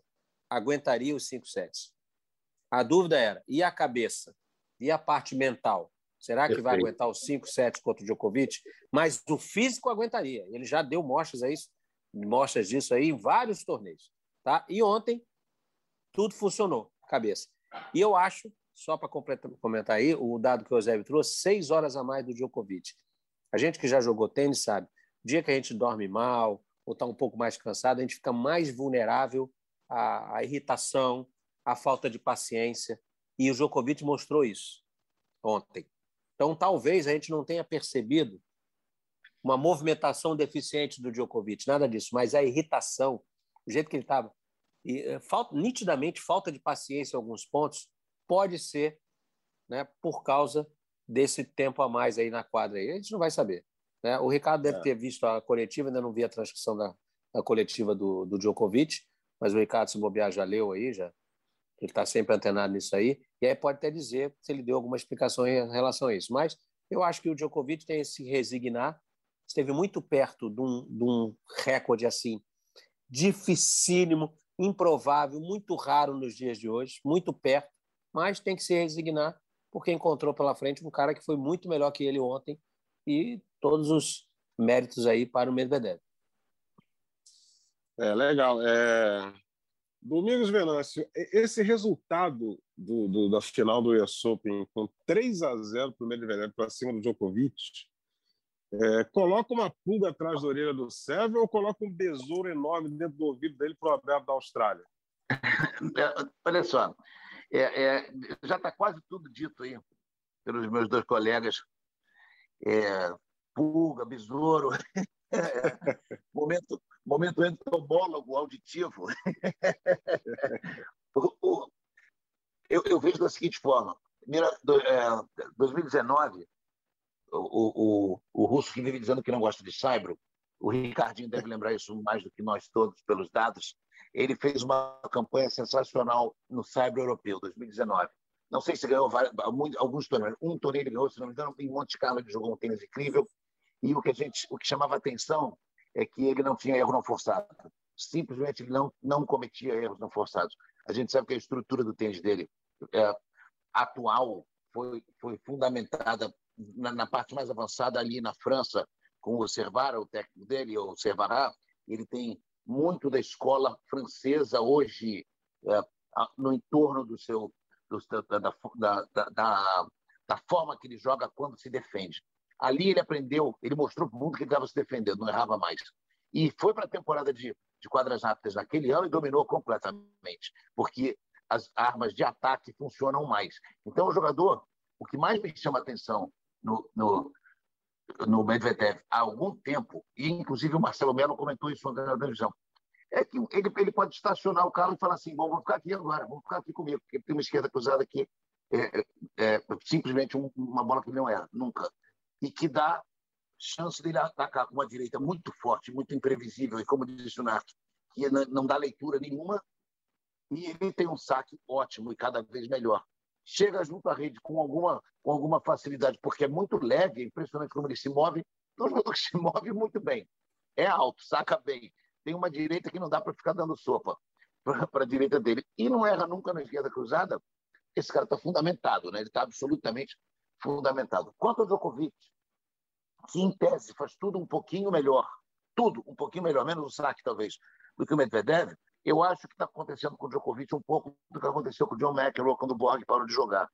aguentaria os cinco sets. A dúvida era: e a cabeça? E a parte mental? Será que Perfeito. vai aguentar os cinco sets contra o Djokovic? Mas o físico aguentaria. Ele já deu mostras, aí, mostras disso aí em vários torneios. Tá? E ontem, tudo funcionou, cabeça. E eu acho, só para comentar aí, o dado que o Eusébio trouxe, seis horas a mais do Djokovic. A gente que já jogou tênis sabe, dia que a gente dorme mal, ou está um pouco mais cansado, a gente fica mais vulnerável à, à irritação, à falta de paciência. E o Djokovic mostrou isso ontem. Então, talvez a gente não tenha percebido uma movimentação deficiente do Djokovic, nada disso, mas a irritação, o jeito que ele estava, eh, falta, nitidamente falta de paciência em alguns pontos, pode ser né, por causa desse tempo a mais aí na quadra. Aí. A gente não vai saber. Né? O Ricardo deve é. ter visto a coletiva, ainda não vi a transcrição da, da coletiva do, do Djokovic, mas o Ricardo, se bobear, já leu aí, já. Ele está sempre antenado nisso aí. E aí pode até dizer se ele deu alguma explicação em relação a isso. Mas eu acho que o Djokovic tem que se resignar, esteve muito perto de um, de um recorde assim, dificílimo, improvável, muito raro nos dias de hoje, muito perto, mas tem que se resignar, porque encontrou pela frente um cara que foi muito melhor que ele ontem e todos os méritos aí para o Medvedev. É legal. É... Domingos Venâncio, esse resultado do, do, da final do US Open com 3 a 0 para o Medvedev para cima do Djokovic, é, coloca uma pulga atrás da orelha do Sérvio ou coloca um besouro enorme dentro do ouvido dele para o aberto da Austrália? Olha só, é, é, já está quase tudo dito aí pelos meus dois colegas. É, pulga, besouro, momento, momento entomólogo auditivo. eu, eu, vejo da seguinte forma: 2019, é, o, o, o russo que vive dizendo que não gosta de Saibro, o Ricardinho deve lembrar isso mais do que nós todos, pelos dados. Ele fez uma campanha sensacional no Saibro Europeu, 2019. Não sei se ganhou vários, alguns torneios. Um torneio ele ganhou, se não me engano, em Monte Carlo ele jogou um tênis incrível. E o que, a gente, o que chamava atenção é que ele não tinha erro não forçado. Simplesmente ele não, não cometia erros não forçados. A gente sabe que a estrutura do tênis dele é, atual foi, foi fundamentada na, na, parte mais avançada ali na França, com o Servara, o técnico dele, o Servara. Ele tem muito da escola francesa hoje é, no entorno do seu do, da, da, da, da, forma que ele joga quando se defende. Ali ele aprendeu, ele mostrou para o mundo que ele estava se defendendo, não errava mais. E foi para a temporada de, de quadras rápidas naquele ano e dominou completamente, porque as armas de ataque funcionam mais. Então, o jogador, o que mais me chama atenção no, no, no Medvedev há algum tempo, e inclusive o Marcelo Melo comentou isso na televisão, é que ele, ele pode estacionar o carro e falar assim: bom, vou ficar aqui agora, vou ficar aqui comigo, porque tem uma esquerda cruzada aqui, é, é, é simplesmente um, uma bola que não erra, nunca e que dá chance dele atacar com uma direita muito forte, muito imprevisível, e como disse o Nath, que não dá leitura nenhuma, e ele tem um saque ótimo e cada vez melhor. Chega junto à rede com alguma, com alguma facilidade, porque é muito leve, é impressionante como ele se move. Então, um jogador se move muito bem. É alto, saca bem. Tem uma direita que não dá para ficar dando sopa para a direita dele. E não erra nunca na esquerda cruzada. Esse cara está fundamentado, né? ele está absolutamente fundamentado. Quanto ao Djokovic, que em tese faz tudo um pouquinho melhor, tudo um pouquinho melhor, menos o saque talvez, do que o Medvedev, eu acho que está acontecendo com o Djokovic um pouco do que aconteceu com o John McEnroe quando o Borg parou de jogar.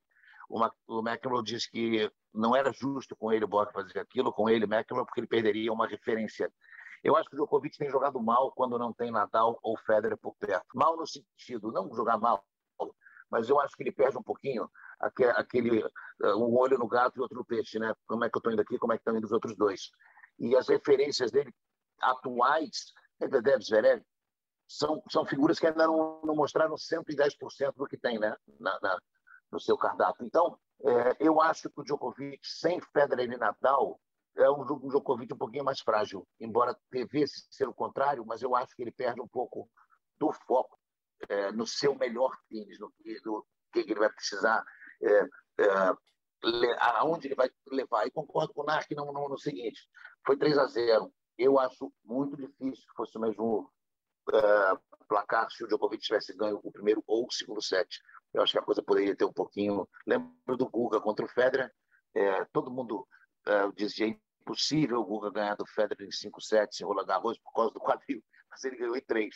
O, McEnroe disse que não era justo com ele o Borg fazer aquilo, com ele McEnroe, porque ele perderia uma referência. Eu acho que o Djokovic tem jogado mal quando não tem Nadal ou Federer por perto. Mal no sentido, não jogar mal, mas eu acho que ele perde um pouquinho aquele eh, um olho no gato e outro no peixe, né? Como é que eu estou indo aqui, como é que estão indo os outros dois? E as referências dele atuais, Medvedev, Zverev, são, são figuras que ainda não, não mostraram 110% do que tem né? Na, na, no seu cardápio. Então, é, eu acho que o Djokovic, sem Federer e Nadal, é um, um Djokovic um pouquinho mais frágil, embora devesse ser o contrário, mas eu acho que ele perde um pouco do foco é, no seu melhor tênis, no, no que ele vai precisar é, é, aonde ele vai levar. E concordo com o Narc no, no, no seguinte: foi 3 a 0. Eu acho muito difícil que fosse o mesmo é, placar se o Djokovic tivesse ganho o primeiro ou o segundo set. Eu acho que a coisa poderia ter um pouquinho. Lembro do Guga contra o Federer. É, todo mundo é, dizia impossível o Guga ganhar do Federer em 5 sets em Roland Garros por causa do quadril, mas ele ganhou em 3.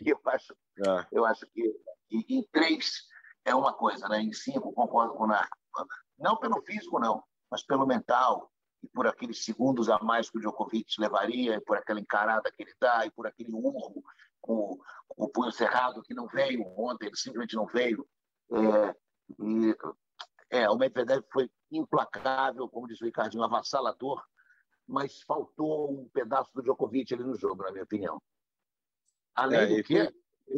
E eu acho, é. eu acho que em 3 é uma coisa, né? Em cinco, concordo com o Narco. Não pelo físico, não, mas pelo mental, e por aqueles segundos a mais que o Djokovic levaria, e por aquela encarada que ele dá, e por aquele urro com, com o punho cerrado que não veio ontem, ele simplesmente não veio. É, e, é, o Medvedev foi implacável, como diz o Ricardinho, avassalador, mas faltou um pedaço do Djokovic ali no jogo, na minha opinião. Além é, do que,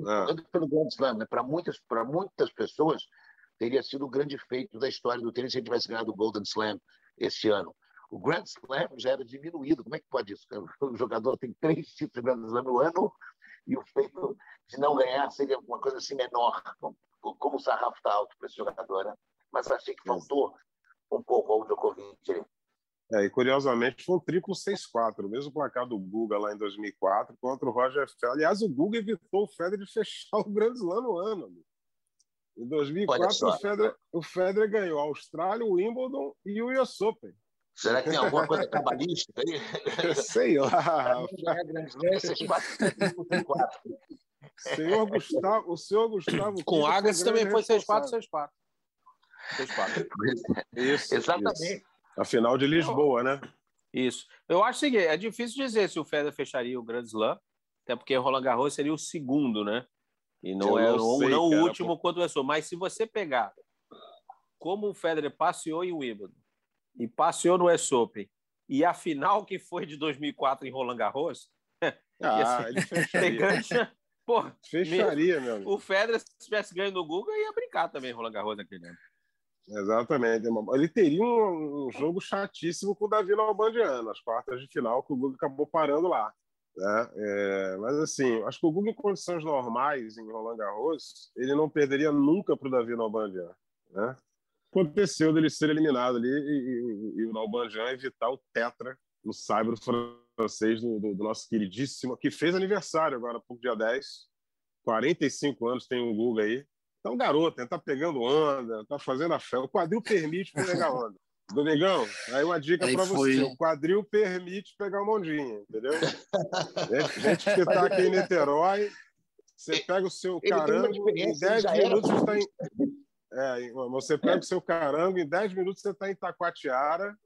ah. pelo Grand Slam, né? para muitas, muitas pessoas, teria sido o grande feito da história do tênis se ele tivesse ganhado o Golden Slam esse ano. O Grand Slam já era diminuído. Como é que pode isso? O jogador tem três títulos de Grand Slam no ano e o feito de não ganhar seria uma coisa assim menor. Como o sarrafo está alto para esse jogador, né? Mas achei que faltou um pouco ao Djokovic. É, e curiosamente foi um triplo 6-4, o mesmo placar do Guga lá em 2004 contra o Roger Federer. Aliás, o Guga evitou o Federer de fechar o Grand Slam no ano. Amigo. Em 2004, o Federer, o Federer ganhou a Austrália, o Wimbledon e o US Open. Será que tem alguma coisa cabalística aí? Sei lá. senhor Gustavo, o senhor Gustavo. Com Agassi também foi 6-4, 6-4. 6-4. Isso. Exatamente. Isso. A final de Lisboa, né? Isso. Eu acho que é difícil dizer se o Federer fecharia o Grand Slam, até porque Roland Garros seria o segundo, né? E não é não, sei, não cara, o último pô. quanto começou. Mas se você pegar como o Federer passeou em Wimbledon e passeou no US Open e a final que foi de 2004 em Roland Garros, ah, ele fecharia. Pô, fecharia, meu amigo. O Federer, se tivesse ganho no Google, ia brincar também Roland Garros naquele ano. Exatamente. Ele teria um, jogo chatíssimo com o Davi Nalbandiano, as quartas de final, que o Google acabou parando lá. Né? É, mas assim, acho que o Google em condições normais em Roland Garros, ele não perderia nunca para o Davi Nalbandian. Né? Aconteceu dele ser eliminado ali e, e, e o Nalbandian evitar o tetra no saibro francês do, do, do, nosso queridíssimo, que fez aniversário agora, por dia 10, 45 anos tem um Google aí. Então, garoto, tá pegando onda, tá fazendo a fé. O quadril permite pegar onda. Domingão, aí uma dica para você: o quadril permite pegar uma ondinha, entendeu? gente, gente que está aqui em Niterói, você pega o seu carango, em 10 minutos você está em. É, você pega o seu carango, em 10 minutos você está em Taquatiara,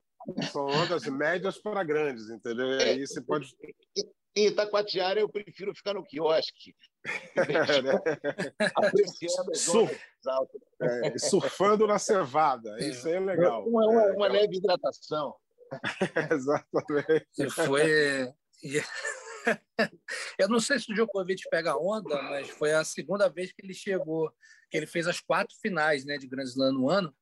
são ondas médias para grandes, entendeu? E aí você pode. Em Itacoatiara eu prefiro ficar no quiosque. Apreciando Surf, é, surfando na cevada. Isso aí é legal. Uma, uma, uma leve hidratação. Exatamente. Foi. Eu não sei se o Djokovic pega onda, mas foi a segunda vez que ele chegou, que ele fez as quatro finais né, de Grand Slam no ano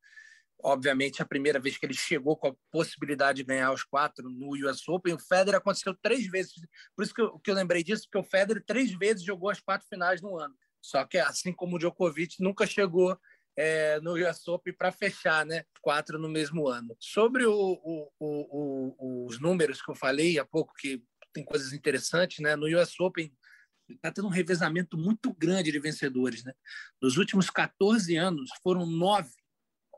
obviamente, a primeira vez que ele chegou com a possibilidade de ganhar os quatro no US Open. O Federer aconteceu três vezes. Por isso que eu, que eu lembrei disso, porque o Federer três vezes jogou as quatro finais no ano. Só que, assim como o Djokovic, nunca chegou é, no US Open para fechar, né? Quatro no mesmo ano. Sobre o, o, o, os números que eu falei há pouco, que tem coisas interessantes, né? No US Open está tendo um revezamento muito grande de vencedores, né? Nos últimos 14 anos, foram nove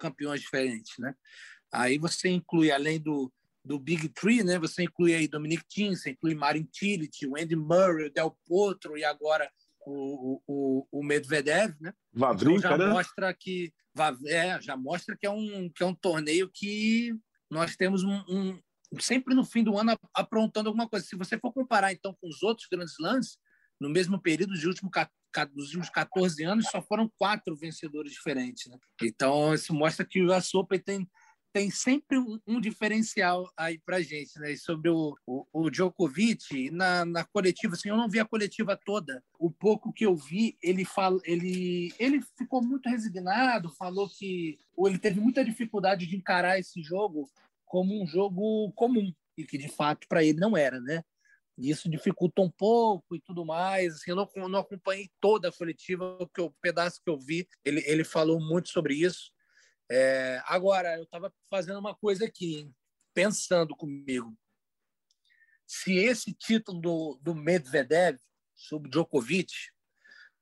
campeões diferentes, né? Aí você inclui, além do, do Big Three, né? Você inclui aí Dominic Thiem, você inclui Marin Cilic, o Andy Murray, o Del Potro e agora o, o, o Medvedev, né? Vavrinka, então já né? mostra que é, já mostra que é um que é um torneio que nós temos um, um sempre no fim do ano aprontando alguma coisa. Se você for comparar então com os outros grandes lances, no mesmo período de último dos últimos 14 anos, só foram quatro vencedores diferentes. Né? Então, isso mostra que US Open tem, tem sempre um, um diferencial aí para gente. Né? E sobre o, o, o, Djokovic, na, na coletiva, assim, eu não vi a coletiva toda. O pouco que eu vi, ele, fala, ele, ele ficou muito resignado, falou que ou ele teve muita dificuldade de encarar esse jogo como um jogo comum, e que de fato para ele não era, né? Isso dificulta um pouco e tudo mais. Assim, eu não, não acompanhei toda a coletiva, o pedaço que eu vi, ele, ele falou muito sobre isso. É, agora, eu estava fazendo uma coisa aqui, pensando comigo. Se esse título do, do Medvedev sobre Djokovic,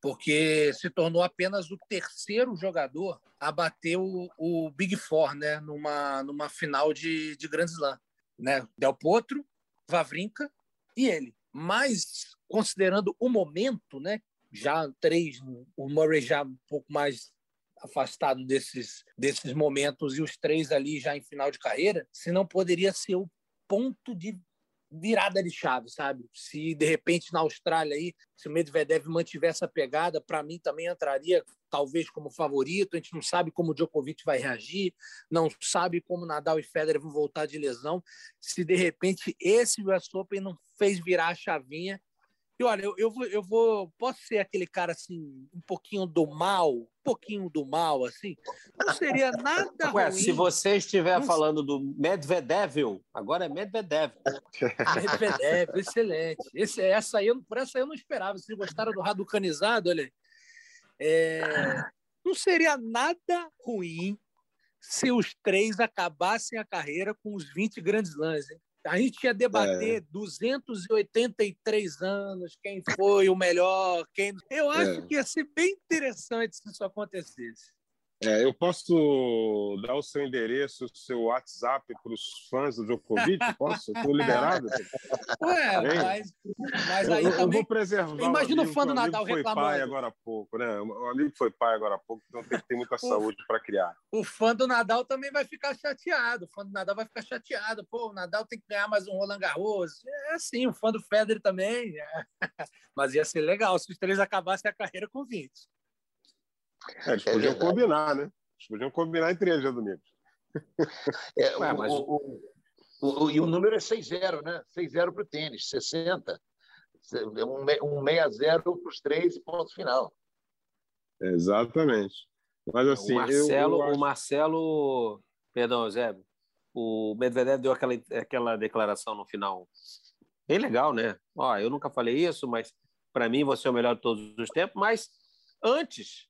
porque se tornou apenas o terceiro jogador a bater o, o Big Four né, numa, numa final de, de Grand Slam. Né? Del Potro, Vavrinka e ele. Mas, considerando o momento, né, já três, o Murray já um pouco mais afastado desses, desses momentos e os três ali já em final de carreira, se não poderia ser o ponto de virada de chave, sabe? Se de repente na Austrália aí, se o Medvedev mantiver essa pegada, para mim também entraria talvez como favorito. A gente não sabe como o Djokovic vai reagir, não sabe como Nadal e Federer vão voltar de lesão. Se de repente esse US Open não fez virar a chavinha, e olha, eu, eu, vou, eu vou. Posso ser aquele cara assim, um pouquinho do mal, um pouquinho do mal, assim? Não seria nada Ué, ruim. Se você estiver não... falando do Medvedev, agora é Medvedev. Medvedev, excelente. Esse, essa aí, por essa aí eu não esperava. Vocês gostaram do Raducanizado? Olha É... Não seria nada ruim se os três acabassem a carreira com os 20 grandes lãs. Hein? A gente ia debater é. 283 anos, quem foi o melhor, quem. Eu acho é. que ia ser bem interessante se isso acontecesse. É, eu posso dar o seu endereço, o seu WhatsApp para os fãs do Djokovic? Posso? Estou liberado? Ué, mas, mas aí eu, também... Eu vou preservar Imagina o, fã do Nadal foi reclamando. pai agora há pouco, né? O amigo foi pai agora há pouco, então tem que ter muita saúde para criar. O fã do Nadal também vai ficar chateado. O fã do Nadal vai ficar chateado. Pô, o Nadal tem que ganhar mais um Roland Garros. É assim, o fã do Federer também. Mas ia ser legal se os três acabassem a carreira com 20. É, eles podiam é combinar, né? Eles podiam combinar entre eles, Domingos. É, Ué, mas... o, o, o, e o número é 6-0, né? 6-0 para o tênis, 60. Um, um 6-0 para os três e ponto final. Exatamente. Mas assim, o Marcelo, eu, eu acho... o Marcelo, perdão, Zé, o Medvedev deu aquela, aquela declaração no final. Bem legal, né? Ó, eu nunca falei isso, mas para mim você é o melhor de todos os tempos. Mas antes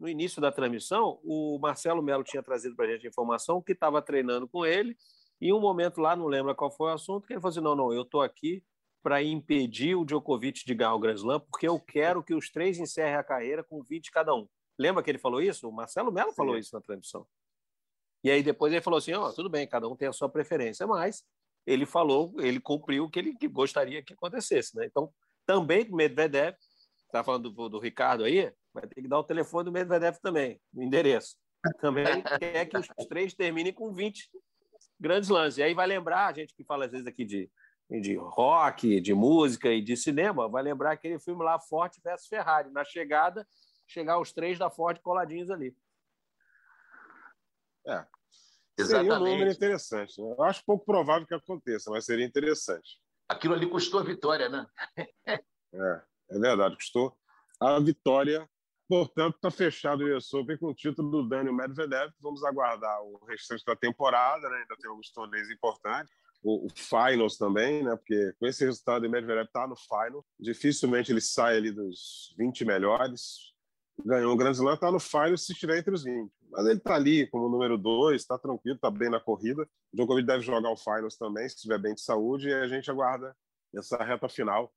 no início da transmissão, o Marcelo Melo tinha trazido para a gente a informação que estava treinando com ele, e um momento lá, não lembro qual foi o assunto, que ele falou assim: não, não, eu estou aqui para impedir o Djokovic de ganhar o Grand Slam, porque eu quero que os três encerrem a carreira com 20 cada um. Lembra que ele falou isso? O Marcelo Melo falou isso na transmissão. E aí depois ele falou assim: ó, oh, tudo bem, cada um tem a sua preferência, mas ele falou, ele cumpriu o que ele gostaria que acontecesse. Né? Então, também Medvedev, está falando do, do Ricardo aí, vai ter que dar o telefone do Medvedev também, o endereço. Também quer que os três terminem com 20 grandes lances. E aí vai lembrar, a gente que fala às vezes aqui de, de rock, de música e de cinema, vai lembrar aquele filme lá, Ford versus Ferrari. Na chegada, chegar os três da Ford coladinhos ali. É. Exatamente. Seria um número interessante. Né? Eu acho pouco provável que aconteça, mas seria interessante. Aquilo ali custou a vitória, né? é, é verdade, custou a vitória Portanto, está fechado o US Open com o título do Daniel Medvedev. Vamos aguardar o restante da temporada, né? ainda tem alguns torneios importantes. O, o, Finals também, né? Porque com esse resultado, o Medvedev está no Final. Dificilmente ele sai ali dos 20 melhores. Ganhou um Grand Slam, está no Final se estiver entre os 20. Mas ele está ali como número 2, está tranquilo, está bem na corrida. O Djokovic deve jogar o Finals também, se estiver bem de saúde. E a gente aguarda essa reta final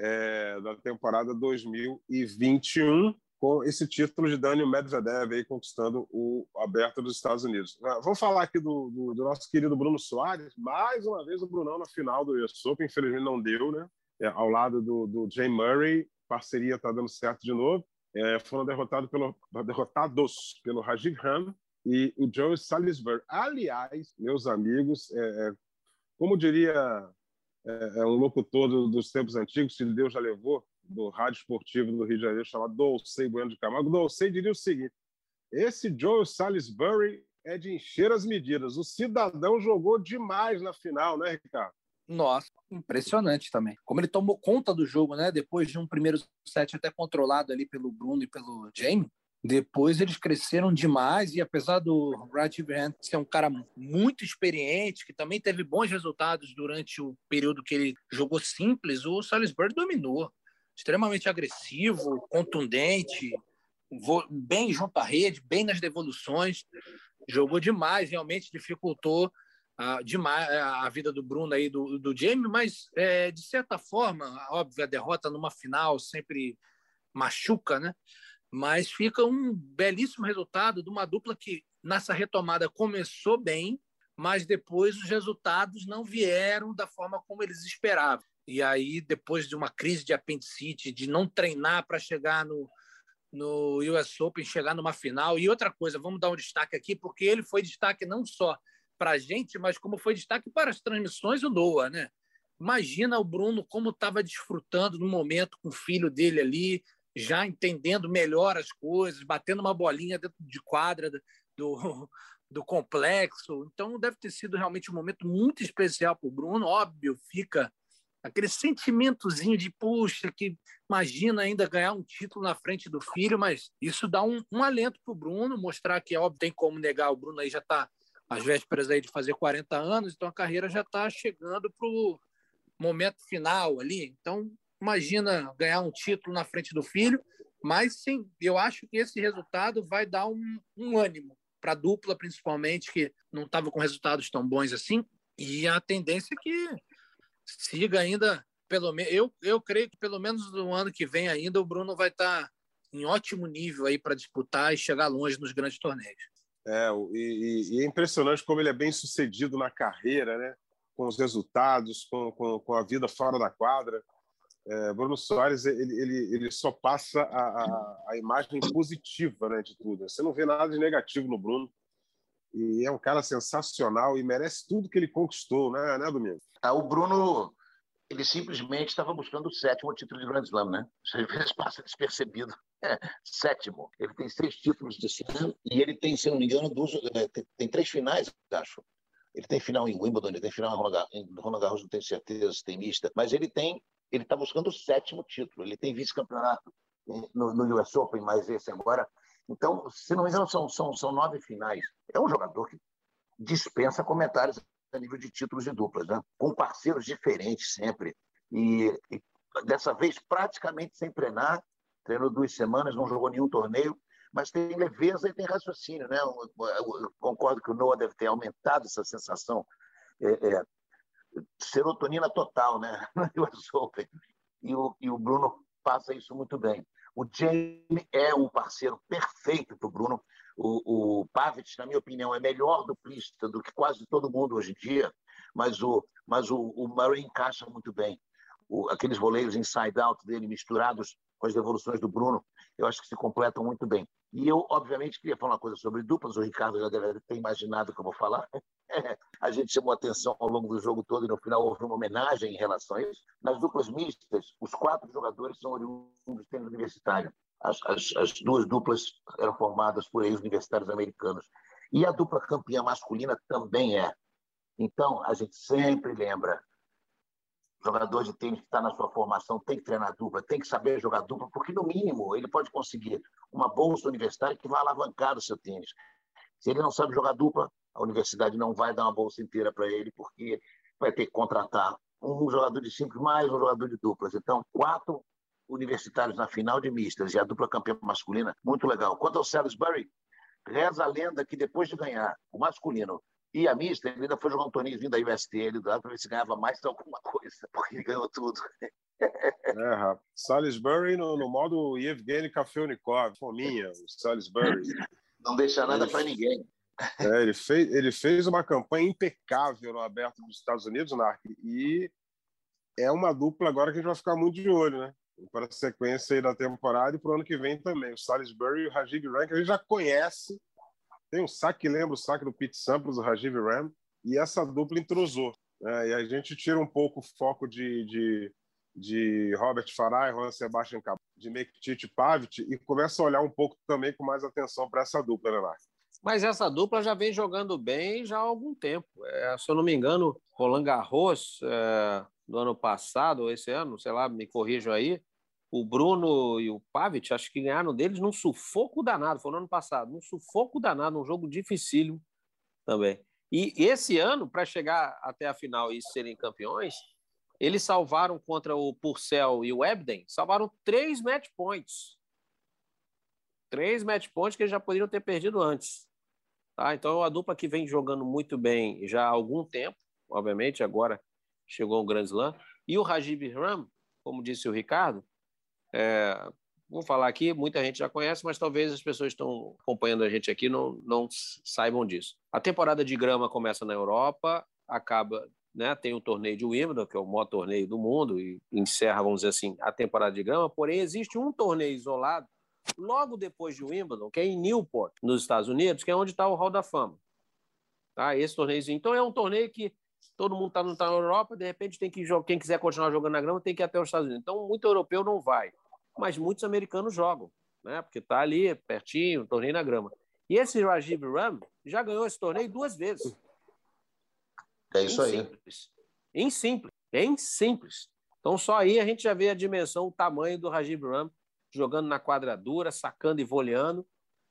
é, da temporada 2021 com esse título de Daniel Medvedev aí conquistando o aberto dos Estados Unidos. Ah, vamos falar aqui do, do, do, nosso querido Bruno Soares. Mais uma vez o Brunão na final do US Open, infelizmente não deu, né? É, ao lado do, do Jay Murray, parceria está dando certo de novo. É, foram derrotados pelo, derrotados pelo Rajiv Ram e o Joe Salisbury. Aliás, meus amigos, é, é como diria é, é um locutor dos tempos antigos, que Deus já levou, do Rádio Esportivo do Rio de Janeiro, chamado Dolcei Bueno de Camargo. Dolcei diria o seguinte: esse Joe Salisbury é de encher as medidas. O cidadão jogou demais na final, né, Ricardo? Nossa, impressionante também. Como ele tomou conta do jogo, né? Depois de um primeiro set até controlado ali pelo Bruno e pelo Jamie, depois eles cresceram demais e apesar do Rajiv Grant ser um cara muito experiente, que também teve bons resultados durante o período que ele jogou simples, o Salisbury dominou extremamente agressivo, contundente, bem junto à rede, bem nas devoluções, jogou demais, realmente dificultou uh, demais a vida do Bruno aí, do, do Jamie, mas é, de certa forma, óbvio, a derrota numa final sempre machuca, né? Mas fica um belíssimo resultado de uma dupla que nessa retomada começou bem, mas depois os resultados não vieram da forma como eles esperavam. E aí, depois de uma crise de apendicite, de não treinar para chegar no, no US Open, chegar numa final. E outra coisa, vamos dar um destaque aqui, porque ele foi destaque não só para a gente, mas como foi destaque para as transmissões do Noah, né? Imagina o Bruno como estava desfrutando no momento com o filho dele ali, já entendendo melhor as coisas, batendo uma bolinha dentro de quadra do, do complexo. Então, deve ter sido realmente um momento muito especial para o Bruno. Óbvio, fica aquele sentimentozinho de, puxa, que imagina ainda ganhar um título na frente do filho, mas isso dá um, um alento para o Bruno, mostrar que, óbvio, tem como negar, o Bruno aí já está às vésperas aí de fazer 40 anos, então a carreira já está chegando para o momento final ali. Então, imagina ganhar um título na frente do filho, mas sim, eu acho que esse resultado vai dar um, um ânimo para a dupla, principalmente, que não estava com resultados tão bons assim. E a tendência é que siga ainda, pelo menos, eu, eu creio que pelo menos no ano que vem ainda o Bruno vai estar tá em ótimo nível aí para disputar e chegar longe nos grandes torneios. É, e, e, é impressionante como ele é bem sucedido na carreira, né? com os resultados, com, com, com a vida fora da quadra. É, Bruno Soares ele, ele, ele só passa a, a, a, imagem positiva né, de tudo. Você não vê nada de negativo no Bruno. E é um cara sensacional e merece tudo que ele conquistou, né, né Domingo? Ah, o Bruno, ele simplesmente estava buscando o sétimo título de Grand Slam, né? Às vezes passa despercebido. É, sétimo. Ele tem seis títulos de ano e ele tem, se não me engano, duas, é, tem, tem três finais, acho. Ele tem final em Wimbledon, ele tem final em Roland Garros, não tenho certeza se tem mista, mas ele tem, ele está buscando o sétimo título. Ele tem vice-campeonato no, no US Open, mais esse agora. Então, se não me engano, são, são, são nove finais. É um jogador que dispensa comentários a nível de títulos de duplas, né? com parceiros diferentes sempre. E, e dessa vez, praticamente sem treinar, treinou duas semanas, não jogou nenhum torneio, mas tem leveza e tem raciocínio. Né? Eu, eu, eu concordo que o Noah deve ter aumentado essa sensação. É, é, serotonina total, né? E o, e o Bruno passa isso muito bem. O Jamie é um parceiro perfeito para o Bruno. O, o Pavic, na minha opinião, é melhor duplista do que quase todo mundo hoje em dia, mas o, mas o, o Murray encaixa muito bem. O, aqueles voleios inside-out dele misturados com as devoluções do Bruno, eu acho que se completam muito bem. E eu, obviamente, queria falar uma coisa sobre duplas, o Ricardo já deve ter imaginado o que eu vou falar. a gente chamou atenção ao longo do jogo todo e no final houve uma homenagem em relação a isso. Nas duplas mistas, os quatro jogadores são oriundos do universitário. As, as, as, duas duplas eram formadas por ex-universitários americanos. E a dupla campeã masculina também é. Então, a gente sempre lembra jogador de tênis que está na sua formação tem que treinar dupla, tem que saber jogar dupla, porque no mínimo ele pode conseguir uma bolsa universitária que vai alavancar o seu tênis. Se ele não sabe jogar dupla, a universidade não vai dar uma bolsa inteira para ele, porque vai ter que contratar um jogador de simples mais um jogador de duplas. Então, quatro universitários na final de mistas e a dupla campeã masculina, muito legal. Quanto ao Salisbury, reza a lenda que depois de ganhar o masculino e a ele ainda foi jogar um torneiozinho da USTL lá para ver se ganhava mais alguma coisa, porque ele ganhou tudo. É, rapaz. Salisbury no, no modo Yevgeny Kafelnikov, fominha, o Salisbury. Não deixa nada para ninguém. É, ele, fez, ele fez uma campanha impecável no Aberto dos Estados Unidos, Narc, e é uma dupla agora que a gente vai ficar muito de olho, né? Para a sequência da temporada e para o ano que vem também. O Salisbury e o Rajiv Rank a gente já conhece. Tem um saque que lembra o saque do Pete Sampras, o Rajiv Ram, e essa dupla entrosou. Né? E a gente tira um pouco o foco de, de, de Robert Farai, Juan Sebastian Cabral, de Mektit Pavic e começa a olhar um pouco também com mais atenção para essa dupla, né, Marcos? Mas essa dupla já vem jogando bem já há algum tempo. É, se eu não me engano, Roland Garros, é, do ano passado, ou esse ano, sei lá, me corrijam aí, o Bruno e o Pavic, acho que ganharam deles num sufoco danado, foi no ano passado, num sufoco danado, um jogo dificílimo também. E esse ano, para chegar até a final e serem campeões, eles salvaram contra o Purcell e o Ebden, salvaram três match points. Três match points que eles já poderiam ter perdido antes. Tá? Então, é uma dupla que vem jogando muito bem já há algum tempo, obviamente, agora chegou um Grand Slam. E o Rajiv Ram, como disse o Ricardo, é, vou falar aqui, muita gente já conhece, mas talvez as pessoas que estão acompanhando a gente aqui não, não saibam disso. A temporada de grama começa na Europa, acaba, né, tem o torneio de Wimbledon, que é o maior torneio do mundo, e encerra, vamos dizer assim, a temporada de grama, porém existe um torneio isolado logo depois de Wimbledon, que é em Newport, nos Estados Unidos, que é onde está o Hall da Fama. Tá? Esse torneiozinho. Então é um torneio que todo mundo está tá na Europa, de repente tem que quem quiser continuar jogando na grama tem que ir até os Estados Unidos. Então muito europeu não vai, mas muitos americanos jogam, né? Porque está ali pertinho, torneio na grama. E esse Rajiv Ram já ganhou esse torneio duas vezes. É isso em aí. Simples. Em simples, em simples. Então só aí a gente já vê a dimensão, o tamanho do Rajiv Ram jogando na quadradura, sacando e voleando,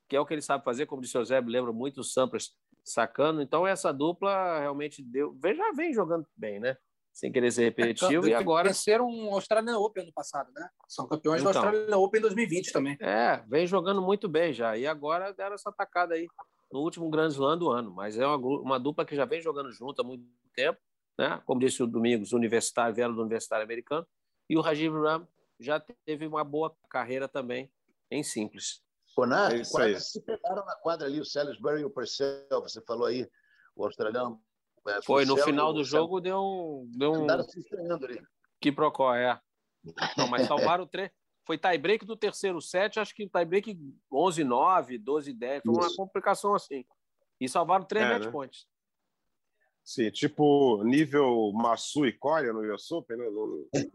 que é o que ele sabe fazer, como disse o Zé, lembra muito o Sampras sacando. Então, essa dupla realmente deu. Já vem jogando bem, né? Sem querer ser repetitivo. É, e agora. Venceram um Australian Open no passado, né? São campeões então, do Australian Open 2020 também. É, vem jogando muito bem já. E agora deram essa atacada aí no último Grand Slam do ano, mas é uma, uma dupla que já vem jogando junto há muito tempo, né? Como disse o Domingos, universitário, vieram do universitário americano, e o Rajiv Ram já teve uma boa carreira também em simples. Conar, é quase se pegaram na quadra ali, o Salisbury e o Purcell, você falou aí, o australiano. É, Foi, no final do jogo deu um. Deu um... Andaram se estranhando ali. Que procó, é. Não, mas salvaram o três. Foi tie-break do terceiro set, acho que tie-break 11-9, 12-10. Foi uma complicação assim. E salvaram três é, match né? points. Sim, tipo nível Massu e Coreia no US Open, né?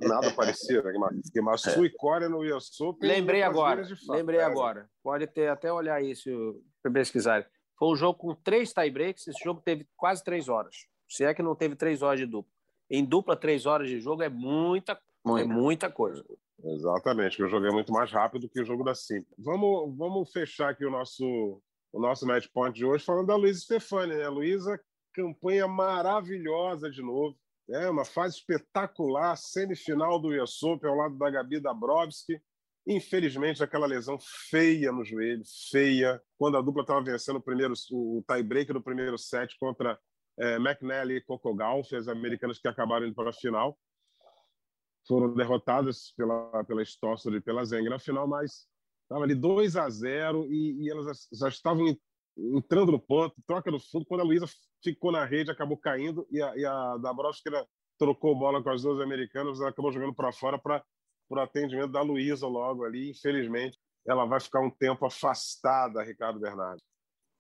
nada parecido. Né? Porque Massu é. e Coreia no US Open. Lembrei agora, lembrei é, agora. Pode ter até olhar isso para pesquisar. Foi um jogo com três tie-breaks, esse jogo teve quase três horas. Se é que não teve três horas de dupla. Em dupla, três horas de jogo é muita, é muita coisa. Exatamente, que o jogo é muito mais rápido que o jogo da Simples. Vamos, vamos fechar aqui o nosso, o nosso match point de hoje falando da Luísa Stefani. Né? A Luísa campanha maravilhosa de novo. É uma fase espetacular, semifinal do Open ao lado da Gabi Dabrowski. Infelizmente, aquela lesão feia no joelho, feia, quando a dupla estava vencendo o primeiro o tie-break do primeiro set contra é, McNally e Coco Gauff, as americanas que acabaram indo para a final. Foram derrotadas pela, pela Stossel e pela Zeng na final, mas estava ali 2 a 0 e, e elas já estavam entrando no ponto, troca no fundo. Quando a Luísa ficou na rede, acabou caindo e a, e a Dabrowski trocou bola com as duas americanas, ela acabou jogando para fora para o atendimento da Luísa logo ali. Infelizmente, ela vai ficar um tempo afastada, Ricardo Bernardo.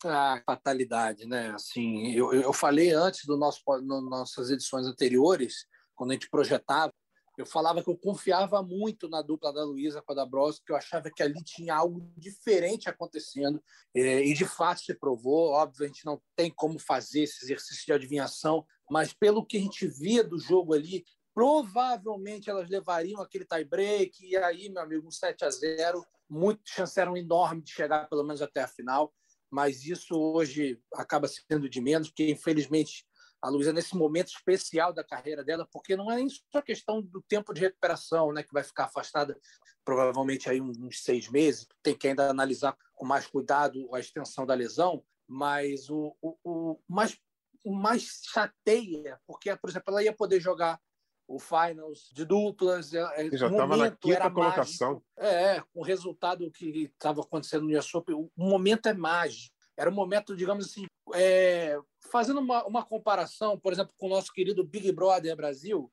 Ah, fatalidade, né? Assim, eu, eu falei antes do nosso, no, nossas edições anteriores, quando a gente projetava, eu falava que eu confiava muito na dupla da Luísa com a da Bros, que eu achava que ali tinha algo diferente acontecendo, é, e de fato se provou. Óbvio, a gente não tem como fazer esse exercício de adivinhação, mas pelo que a gente via do jogo ali, provavelmente elas levariam aquele tie-break, e aí, meu amigo, um 7 a 0 muito chance era enorme de chegar pelo menos até a final, mas isso hoje acaba sendo de menos, porque infelizmente a Luísa nesse momento especial da carreira dela, porque não é nem só questão do tempo de recuperação, né, que vai ficar afastada provavelmente aí uns seis meses, tem que ainda analisar com mais cuidado a extensão da lesão, mas o, o, o mais, o mais chateia, porque, por exemplo, ela ia poder jogar o finals de duplas. É, é, já estava na quinta colocação. Mágico. É, com o resultado que estava acontecendo no US Open, o momento é mágico. Era um momento, digamos assim, é, fazendo uma, uma comparação, por exemplo, com o nosso querido Big Brother Brasil,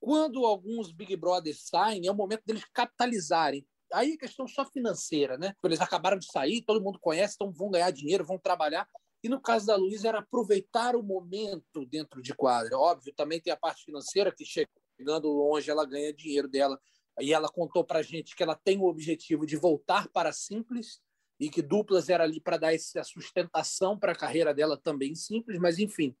quando alguns Big Brothers saem, é o momento deles capitalizarem. Aí é questão só financeira, né? Eles acabaram de sair, todo mundo conhece, então vão ganhar dinheiro, vão trabalhar. E no caso da Luísa era aproveitar o momento dentro de quadra. Óbvio, também tem a parte financeira que chegando longe ela ganha dinheiro dela. E ela contou para gente que ela tem o objetivo de voltar para simples e que duplas era ali para dar essa sustentação para a carreira dela também simples, mas enfim,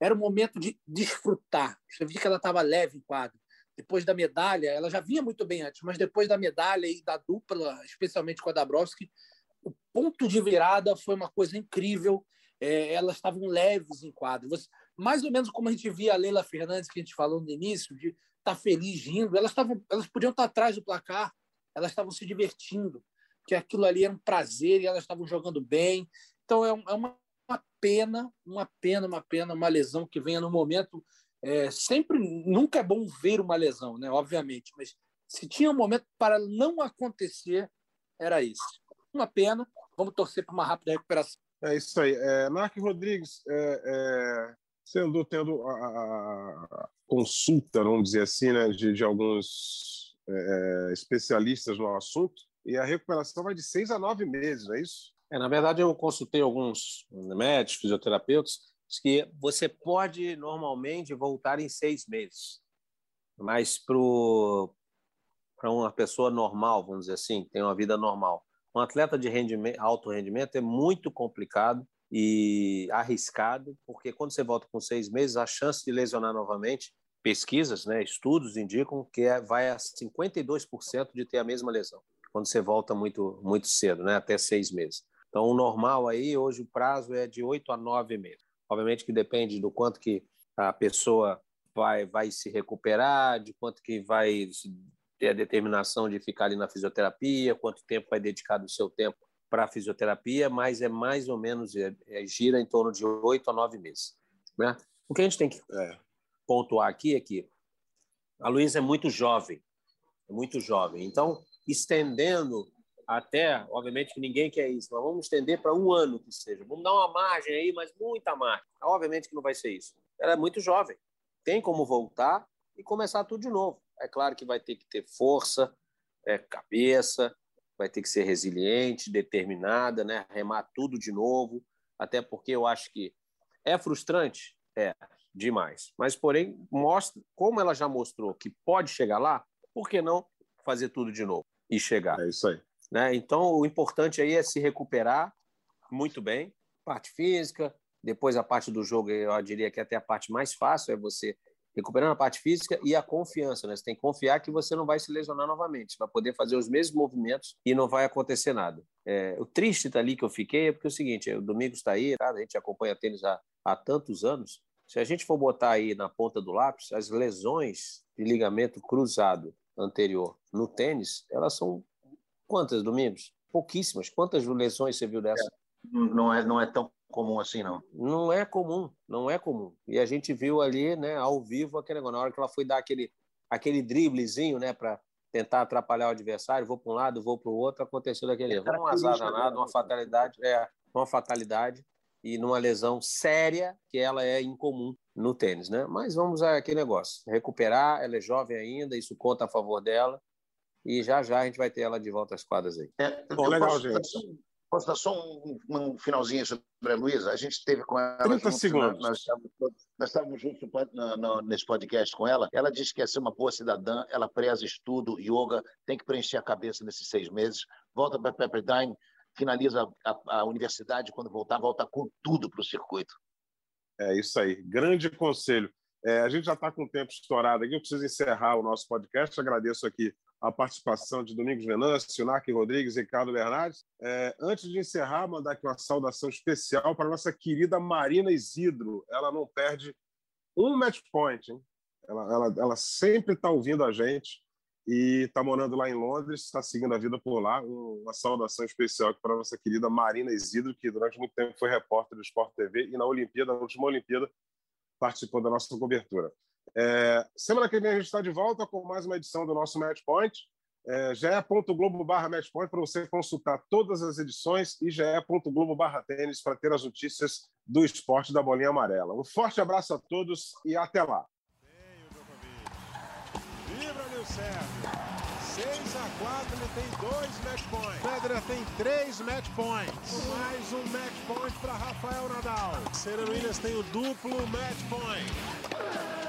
era o momento de desfrutar. Você via que ela estava leve em quadro. Depois da medalha, ela já vinha muito bem antes, mas depois da medalha e da dupla, especialmente com a Dabrowski, o ponto de virada foi uma coisa incrível. É, elas estavam leves em quadro. Você, mais ou menos como a gente via a Leila Fernandes, que a gente falou no início, de estar tá feliz rindo. Elas, tavam, elas podiam estar tá atrás do placar, elas estavam se divertindo que aquilo ali era um prazer e elas estavam jogando bem. Então é, é uma, uma pena, uma pena, uma pena, uma lesão que venha no momento. É, sempre, nunca é bom ver uma lesão, né? Obviamente, mas se tinha um momento para não acontecer, era esse. Uma pena. Vamos torcer para uma rápida recuperação. É isso aí. É, Mark Rodrigues, é, é, você andou tendo a, a, consulta, vamos dizer assim, né, de, de alguns é, especialistas no assunto e a recuperação vai de seis a nove meses, não é isso? É, na verdade, eu consultei alguns médicos, fisioterapeutas, que você pode normalmente voltar em seis meses, mas para uma pessoa normal, vamos dizer assim, tem uma vida normal. Um atleta de rendimento, alto rendimento é muito complicado e arriscado, porque quando você volta com seis meses, a chance de lesionar novamente, pesquisas, né, estudos indicam que é, vai a 52% de ter a mesma lesão quando você volta muito, muito cedo, né? até seis meses. Então, o normal aí, hoje, o prazo é de oito a nove meses. Obviamente que depende do quanto que a pessoa vai, vai se recuperar, de quanto que vai ter a determinação de ficar ali na fisioterapia, quanto tempo vai dedicar do seu tempo para fisioterapia, mas é mais ou menos, é, é, gira em torno de oito a nove meses. Né? O que a gente tem que é. pontuar aqui é que a Luísa é muito jovem, é muito jovem. Então, estendendo até, obviamente que ninguém quer isso, mas vamos estender para um ano que seja. Vamos dar uma margem aí, mas muita margem. Obviamente que não vai ser isso. Ela é muito jovem. Tem como voltar e começar tudo de novo. É claro que vai ter que ter força, é, cabeça, vai ter que ser resiliente, determinada, né? remar tudo de novo, até porque eu acho que é frustrante, é demais. Mas, porém, mostra como ela já mostrou que pode chegar lá, por que não fazer tudo de novo e chegar? É isso aí. Né? Então, o importante aí é se recuperar muito bem, parte física, depois a parte do jogo, eu diria que até a parte mais fácil é você recuperando a parte física e a confiança, né? Você tem que confiar que você não vai se lesionar novamente, vai poder fazer os mesmos movimentos e não vai acontecer nada. É, o triste tá ali que eu fiquei é porque é o seguinte, o Domingos está aí, a gente acompanha tênis há, há tantos anos, se a gente for botar aí na ponta do lápis, as lesões de ligamento cruzado anterior no tênis, elas são quantas, Domingos? Pouquíssimas. Quantas lesões você viu dessa? É, não, é, não é tão comum assim, não. Não é comum, não é comum. E a gente viu ali, né, ao vivo, aquele negócio, na hora que ela foi dar aquele, aquele driblezinho, né, para tentar atrapalhar o adversário, vou para um lado, vou para o outro, aconteceu daquele erro. Um azar danado, uma fatalidade, é, uma fatalidade e numa lesão séria, que ela é incomum no tênis, né? Mas vamos a aquele negócio, recuperar, ela é jovem ainda, isso conta a favor dela, e já já a gente vai ter ela de volta às quadras aí. É, Bom, legal, posso, gente. Posso dar só um, um, finalzinho sobre a Luísa? A gente teve com ela. 30 junto, segundos. Nós, nós, estávamos juntos no, no, nesse podcast com ela. Ela disse que quer ser uma boa cidadã, ela preza estudo, yoga, tem que preencher a cabeça nesses seis meses. Volta para Pepperdine, finaliza a, a universidade, quando voltar, volta com tudo para o circuito. É isso aí. Grande conselho. É, a gente já está com o tempo estourado aqui, eu preciso encerrar o nosso podcast. Agradeço aqui a participação de Domingos Venâncio, Narque Rodrigues Ricardo Bernardes. É, antes de encerrar, mandar aqui uma saudação especial para a nossa querida Marina Isidro. Ela não perde um match point. Hein? Ela, ela, ela sempre está ouvindo a gente e está morando lá em Londres, está seguindo a vida por lá. Uma saudação especial para a nossa querida Marina Isidro, que durante muito tempo foi repórter do Sport TV e na Olimpíada, na última Olimpíada, participou da nossa cobertura. É, semana que vem a gente está de volta com mais uma edição do nosso Match Point. É, ge.globo Matchpoint para você consultar todas as edições e ge.globo barra tênis para ter as notícias do esporte da bolinha amarela. Um forte abraço a todos e até lá. Vibra, 6 a 4, ele tem dois match points. Tem três match points. Mais um match point para Rafael Nadal. Serena Williams tem o duplo match point.